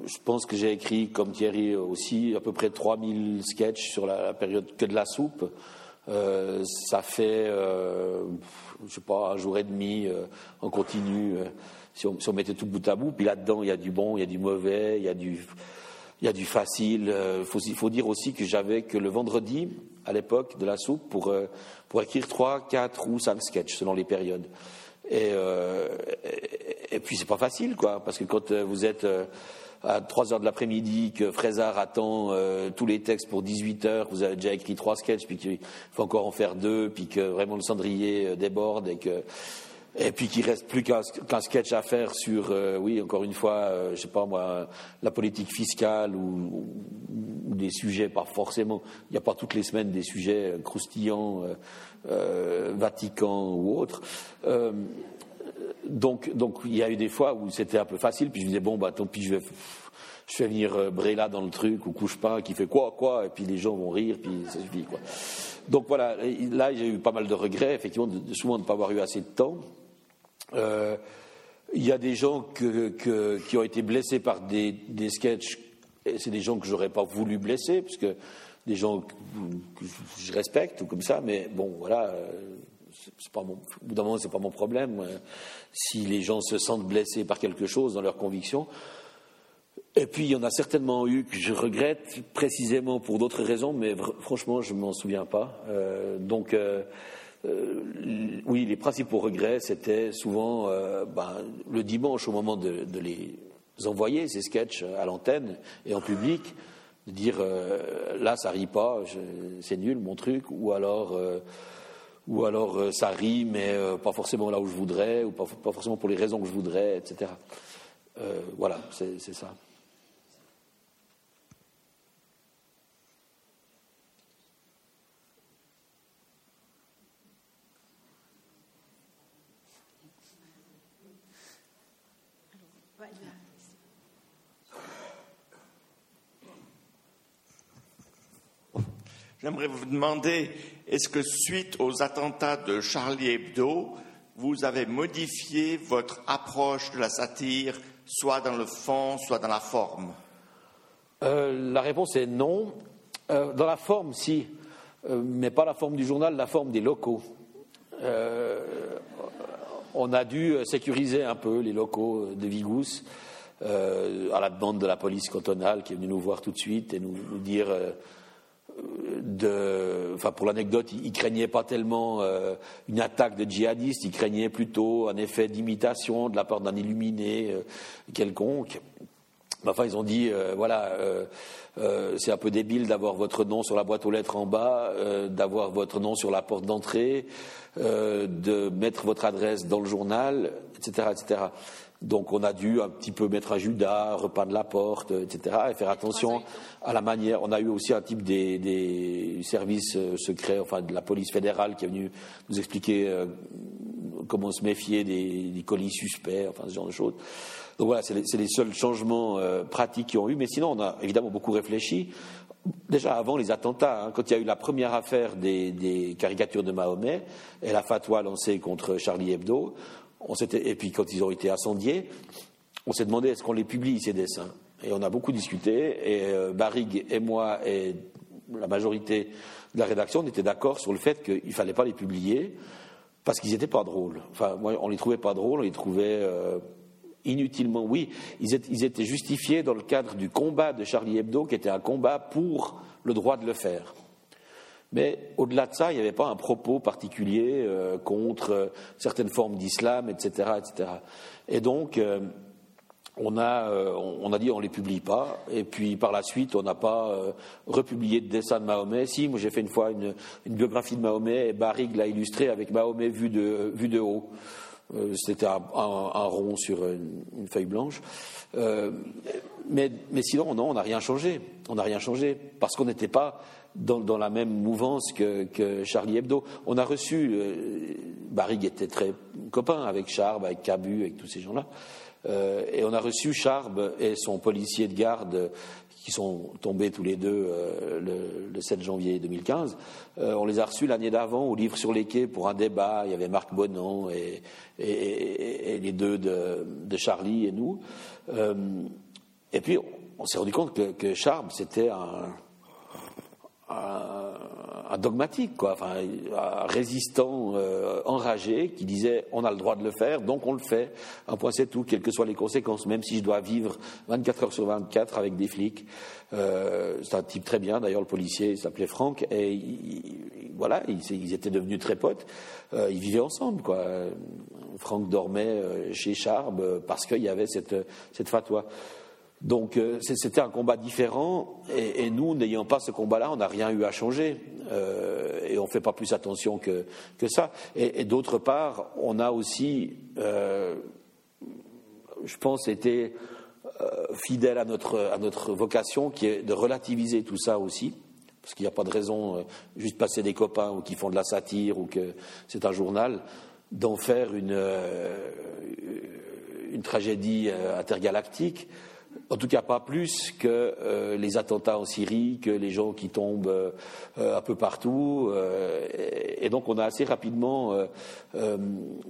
je pense que j'ai écrit, comme Thierry aussi, à peu près 3000 sketchs sur la, période que de la soupe. Euh, ça fait, euh, je sais pas, un jour et demi en continu. Si on, si on, mettait tout bout à bout, puis là-dedans, il y a du bon, il y a du mauvais, il y a du il y a du facile. Il euh, faut, dire aussi que j'avais que le vendredi, à l'époque de la soupe, pour, euh, pour écrire trois, quatre ou cinq sketchs selon les périodes. Et, euh, et, puis c'est pas facile, quoi, parce que quand vous êtes à 3 heures de l'après-midi, que Fraisard attend tous les textes pour 18 heures, vous avez déjà écrit trois sketchs, puis qu'il faut encore en faire deux, puis que vraiment le cendrier déborde et que et puis qu'il reste plus qu'un sketch à faire sur, euh, oui, encore une fois, euh, je sais pas moi, la politique fiscale ou, des sujets, pas forcément, il n'y a pas toutes les semaines des sujets croustillants, euh, Vatican ou autres. Donc, donc, il y a eu des fois où c'était un peu facile, puis je me disais, bon, bah, tant pis, je vais, je fais venir euh, Bréla dans le truc, ou couche pas, qui fait quoi, quoi, et puis les gens vont rire, puis ça suffit, quoi. Donc voilà, là, j'ai eu pas mal de regrets, effectivement, souvent de ne pas avoir eu assez de temps. Euh, il y a des gens qui ont été blessés par des, des sketchs, et c'est des gens que j'aurais pas voulu blesser, parce que des gens que, je respecte ou comme ça, mais bon, voilà, euh, c'est pas mon, au bout d'un moment, c'est pas mon problème. Si les gens se sentent blessés par quelque chose dans leurs convictions. Et puis, il y en a certainement eu que je regrette précisément pour d'autres raisons, mais franchement, je m'en souviens pas. Euh, donc, euh, oui, les principaux regrets, c'était souvent ben, le dimanche au moment de, les envoyer, ces sketchs, à l'antenne et en public de dire euh, là ça rit pas, c'est nul mon truc, ou alors euh, ou alors euh, ça rit mais pas forcément là où je voudrais, ou pas, pas, forcément pour les raisons que je voudrais, etc. voilà, c'est ça. J'aimerais vous demander, est-ce que suite aux attentats de Charlie Hebdo, vous avez modifié votre approche de la satire, soit dans le fond, soit dans la forme? Euh, La réponse est non. Euh, dans la forme, si, euh, mais pas la forme du journal, la forme des locaux. on a dû sécuriser un peu les locaux de Vigous à la demande de la police cantonale qui est venue nous voir tout de suite et nous, nous dire enfin pour l'anecdote, il, ne craignait pas tellement euh, une attaque de djihadistes, il craignait plutôt un effet d'imitation de la part d'un illuminé euh, quelconque. Enfin, ils ont dit, euh, voilà, c'est un peu débile d'avoir votre nom sur la boîte aux lettres en bas, d'avoir votre nom sur la porte d'entrée, de mettre votre adresse dans le journal, etc., etc. Donc on a dû un petit peu mettre un Judas, repeindre la porte, etc. et faire attention à la manière. On a eu aussi un type des, services euh, secrets, enfin de la police fédérale qui est venu nous expliquer euh, comment se méfier des, colis suspects, enfin ce genre de choses. Donc voilà, c'est les, seuls changements euh, pratiques qui ont eu. Mais sinon, on a évidemment beaucoup réfléchi. Déjà avant les attentats, hein, quand il y a eu la première affaire des, caricatures de Mahomet et la fatwa lancée contre Charlie Hebdo, et puis quand ils ont été incendiés, on s'est demandé est-ce qu'on les publie ces dessins? Et on a beaucoup discuté. Et euh, et moi et la majorité de la rédaction, on était d'accord sur le fait qu'il ne fallait pas les publier parce qu'ils n'étaient pas drôles. Enfin, moi, on les trouvait pas drôles, on les trouvait euh, inutilement. Oui, ils étaient, justifiés dans le cadre du combat de Charlie Hebdo, qui était un combat pour le droit de le faire. Mais au-delà de ça, il n'y avait pas un propos particulier euh, contre euh, certaines formes d'islam, etc., etc. Et donc, euh, on, a, on a dit on ne les publie pas. Et puis par la suite, on n'a pas republié de dessin de Mahomet. Si, moi j'ai fait une fois une, biographie de Mahomet et Barrigue l'a illustré avec Mahomet vu de, haut. C'était un, rond sur une, feuille blanche. mais, sinon, non, on n'a rien changé. On n'a rien changé parce qu'on n'était pas dans, la même mouvance que, Charlie Hebdo. On a reçu, euh, était très copain avec Charb, avec Cabu, avec tous ces gens-là, euh, et on a reçu Charb et son policier de garde qui sont tombés tous les deux euh, le, 7 janvier 2015. on les a reçus l'année d'avant au livre sur les quais pour un débat. Il y avait Marc Bonan et, les deux de, Charlie et nous. et puis on s'est rendu compte que, que Charb, c'était un un, dogmatique, quoi, enfin, un résistant euh, enragé qui disait on a le droit de le faire, donc on le fait. Un point c'est tout, quelles que soient les conséquences, même si je dois vivre 24 heures sur 24 avec des flics. Euh, c'est un type très bien, d'ailleurs le policier s'appelait Franck, et voilà, ils, étaient devenus très potes. Euh, ils vivaient ensemble, quoi. Franck dormait chez Charb parce qu'il y avait cette, cette fatwa. Donc euh, c'était un combat différent et, nous, n'ayant pas ce combat-là, on n'a rien eu à changer euh, et on ne fait pas plus attention que, ça. Et, d'autre part, on a aussi, euh, je pense, été fidèle à notre, vocation qui est de relativiser tout ça aussi. Parce qu'il n'y a pas de raison juste passer des copains ou qui font de la satire ou que c'est un journal. d'en faire une tragédie intergalactique. En tout cas, pas plus que euh, les attentats en Syrie, que les gens qui tombent euh, un peu partout. Euh, et, donc, on a assez rapidement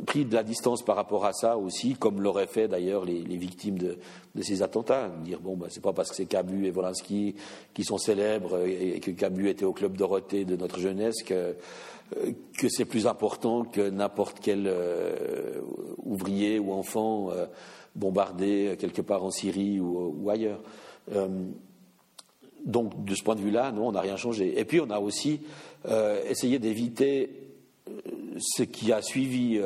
pris de la distance par rapport à ça aussi, comme l'auraient fait d'ailleurs les, victimes de, ces attentats. Dire bon, ben, c'est pas parce que c'est Cabu et Volinsky qui sont célèbres et, que Cabu était au club Dorothée de notre jeunesse que que c'est plus important que n'importe quel ouvrier ou enfant bombardés quelque part en Syrie ou, ailleurs. Euh, donc, de ce point de vue-là, non, on n'a rien changé. Et puis, on a aussi euh, essayé d'éviter euh, ce qui a suivi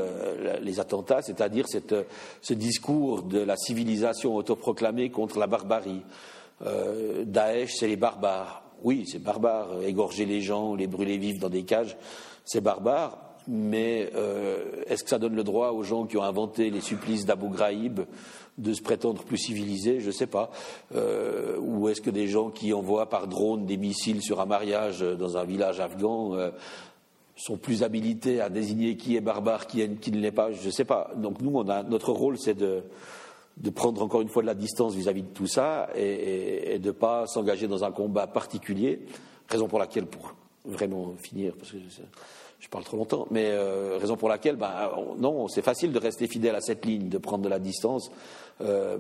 les attentats, c'est-à-dire ce discours de la civilisation autoproclamée contre la barbarie. Daesh, c'est les barbares. Oui, c'est barbare. Égorger les gens, les brûler vifs dans des cages, c'est barbare mais euh, est-ce que ça donne le droit aux gens qui ont inventé les supplices d'Abu Ghraib de se prétendre plus civilisés? Je ne sais pas. Euh, ou est-ce que des gens qui envoient par drone des missiles sur un mariage dans un village afghan euh, sont plus habilités à désigner qui est barbare, qui, qui ne l'est pas? Je ne sais pas. Donc nous, notre rôle, c'est de, prendre encore une fois de la distance vis-à-vis de tout ça et, de ne pas s'engager dans un combat particulier. Raison pour laquelle, pour vraiment finir, je parle trop longtemps, mais euh, raison pour laquelle, ben, non, c'est facile de rester fidèle à cette ligne, de prendre de la distance, euh,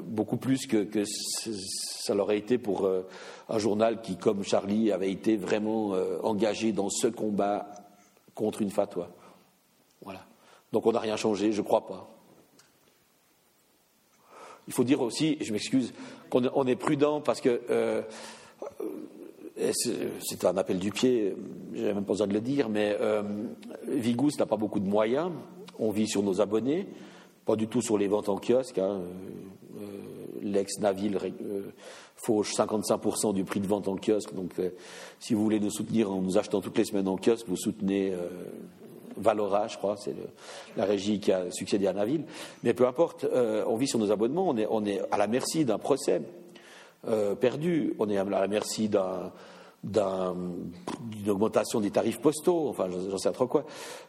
beaucoup plus que, ça l'aurait été pour euh, un journal qui, comme Charlie, avait été vraiment engagé dans ce combat contre une fatwa. Voilà. Donc on n'a rien changé, je ne crois pas. Il faut dire aussi, je m'excuse, qu'on est prudent parce que c'est un appel du pied, j'ai même pas besoin de le dire, mais euh, Vigous n'a pas beaucoup de moyens. On vit sur nos abonnés, pas du tout sur les ventes en kiosque. Hein. Euh, L'ex-Naville euh, fauche 55% du prix de vente en kiosque. Donc, si vous voulez nous soutenir en nous achetant toutes les semaines en kiosque, vous soutenez Valora, je crois, c'est la régie qui a succédé à Naville. Mais peu importe, on vit sur nos abonnements, on est, on est à la merci d'un procès. Euh. On est à la merci d'une augmentation des tarifs postaux, enfin j'en sais trop quoi.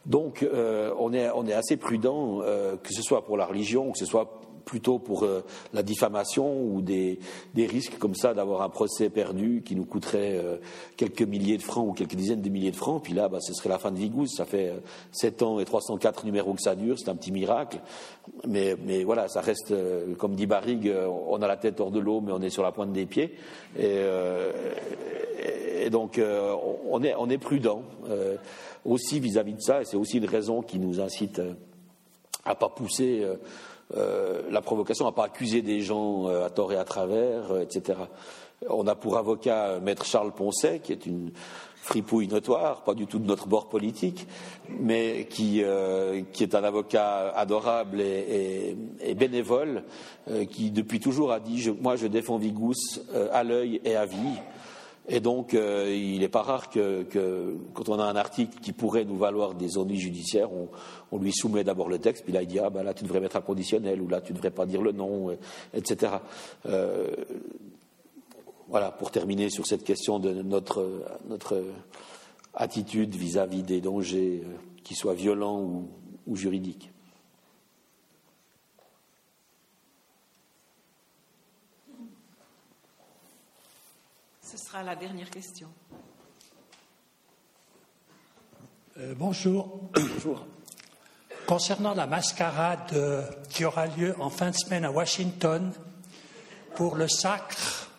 Donc euh, on, est, on est assez prudent, euh, que ce soit pour la religion, que ce soit plutôt pour euh, la diffamation ou des, risques comme ça d'avoir un procès perdu qui nous coûterait euh, quelques milliers de francs ou quelques dizaines de milliers de francs. Puis là, bah, ce serait la fin de Vigouze. Ça fait 7 euh, ans et 304 numéros que ça dure. C'est un petit miracle. Mais, mais voilà, ça reste, comme dit Barrigue, on a la tête hors de l'eau, mais on est sur la pointe des pieds. Et, et donc, on, est, on est prudent aussi vis-à-vis -vis de ça. Et c'est aussi une raison qui nous incite à pas pousser euh, la provocation, n'a pas accusé des gens euh, à tort et à travers, euh, etc. On a pour avocat Maître Charles Poncet, qui est une fripouille notoire, pas du tout de notre bord politique, mais qui, qui est un avocat adorable et, bénévole, qui depuis toujours a dit Moi, je défends Vigous à l'œil et à vie. Et donc, euh, il n'est pas rare que, quand on a un article qui pourrait nous valoir des ennuis judiciaires, on, lui soumet d'abord le texte, puis là il dit ah ben là tu devrais mettre un conditionnel ou là tu ne devrais pas dire le nom, euh, etc. Euh, voilà, pour terminer sur cette question de notre, attitude vis-à-vis des dangers, qu'ils soient violents ou juridiques. Ce sera la dernière question. Euh, bonjour. bonjour. Concernant la mascarade euh, qui aura lieu en fin de semaine à Washington pour le sacre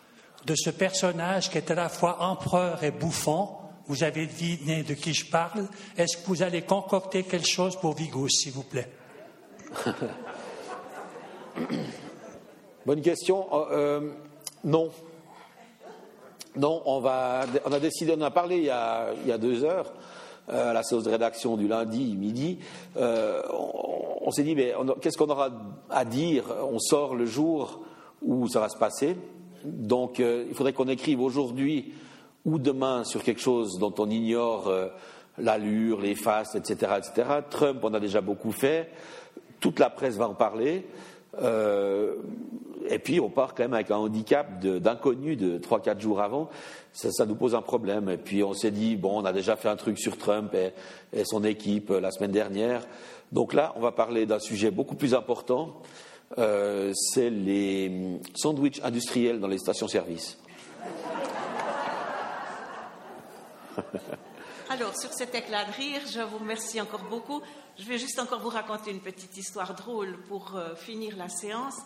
de ce personnage qui est à la fois empereur et bouffon, vous avez deviné de qui je parle. Est-ce que vous allez concocter quelque chose pour Vigous, s'il vous plaît? Bonne question. Euh, non, non, on, a décidé, on a parlé il y a, deux heures euh, à la séance de rédaction du lundi midi. Euh, on, s'est dit, mais qu'est-ce qu'on aura à dire? On sort le jour où ça va se passer. Donc, euh, il faudrait qu'on écrive aujourd'hui ou demain sur quelque chose dont on ignore l'allure, les faces, etc., etc. Trump, on a déjà beaucoup fait. Toute la presse va en parler. Et puis on part quand même avec un handicap d'inconnu de trois quatre jours avant. Ça, nous pose un problème. Et puis on s'est dit bon, on a déjà fait un truc sur Trump et, son équipe la semaine dernière. Donc là, on va parler d'un sujet beaucoup plus important. Euh, c'est les sandwichs industriels dans les stations-service. Alors, sur cet éclat de rire, je vous remercie encore beaucoup. Je vais juste encore vous raconter une petite histoire drôle pour euh, finir la séance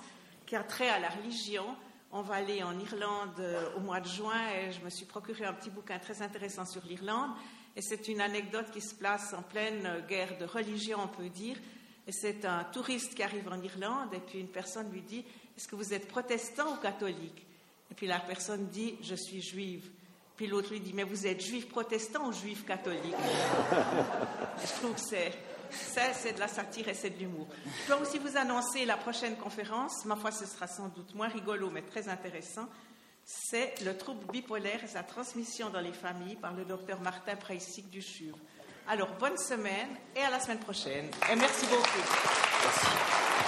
qui a trait à la religion. On va aller en Irlande euh, au mois de juin et je me suis procuré un petit bouquin très intéressant sur l'Irlande. Et c'est une anecdote qui se place en pleine euh, guerre de religion, on peut dire. Et c'est un touriste qui arrive en Irlande et puis une personne lui dit Est-ce que vous êtes protestant ou catholique? Et puis la personne dit Je suis juive. Puis l'autre lui dit, mais vous êtes juif protestant ou juif catholique? Je trouve que c'est, c'est de la satire et c'est de l'humour. Je peux aussi vous annoncer la prochaine conférence. Ma foi, ce sera sans doute moins rigolo, mais très intéressant. C'est le trouble bipolaire et sa transmission dans les familles par le docteur Martin Preissig du CHUV. Alors, bonne semaine et à la semaine prochaine. Et merci beaucoup.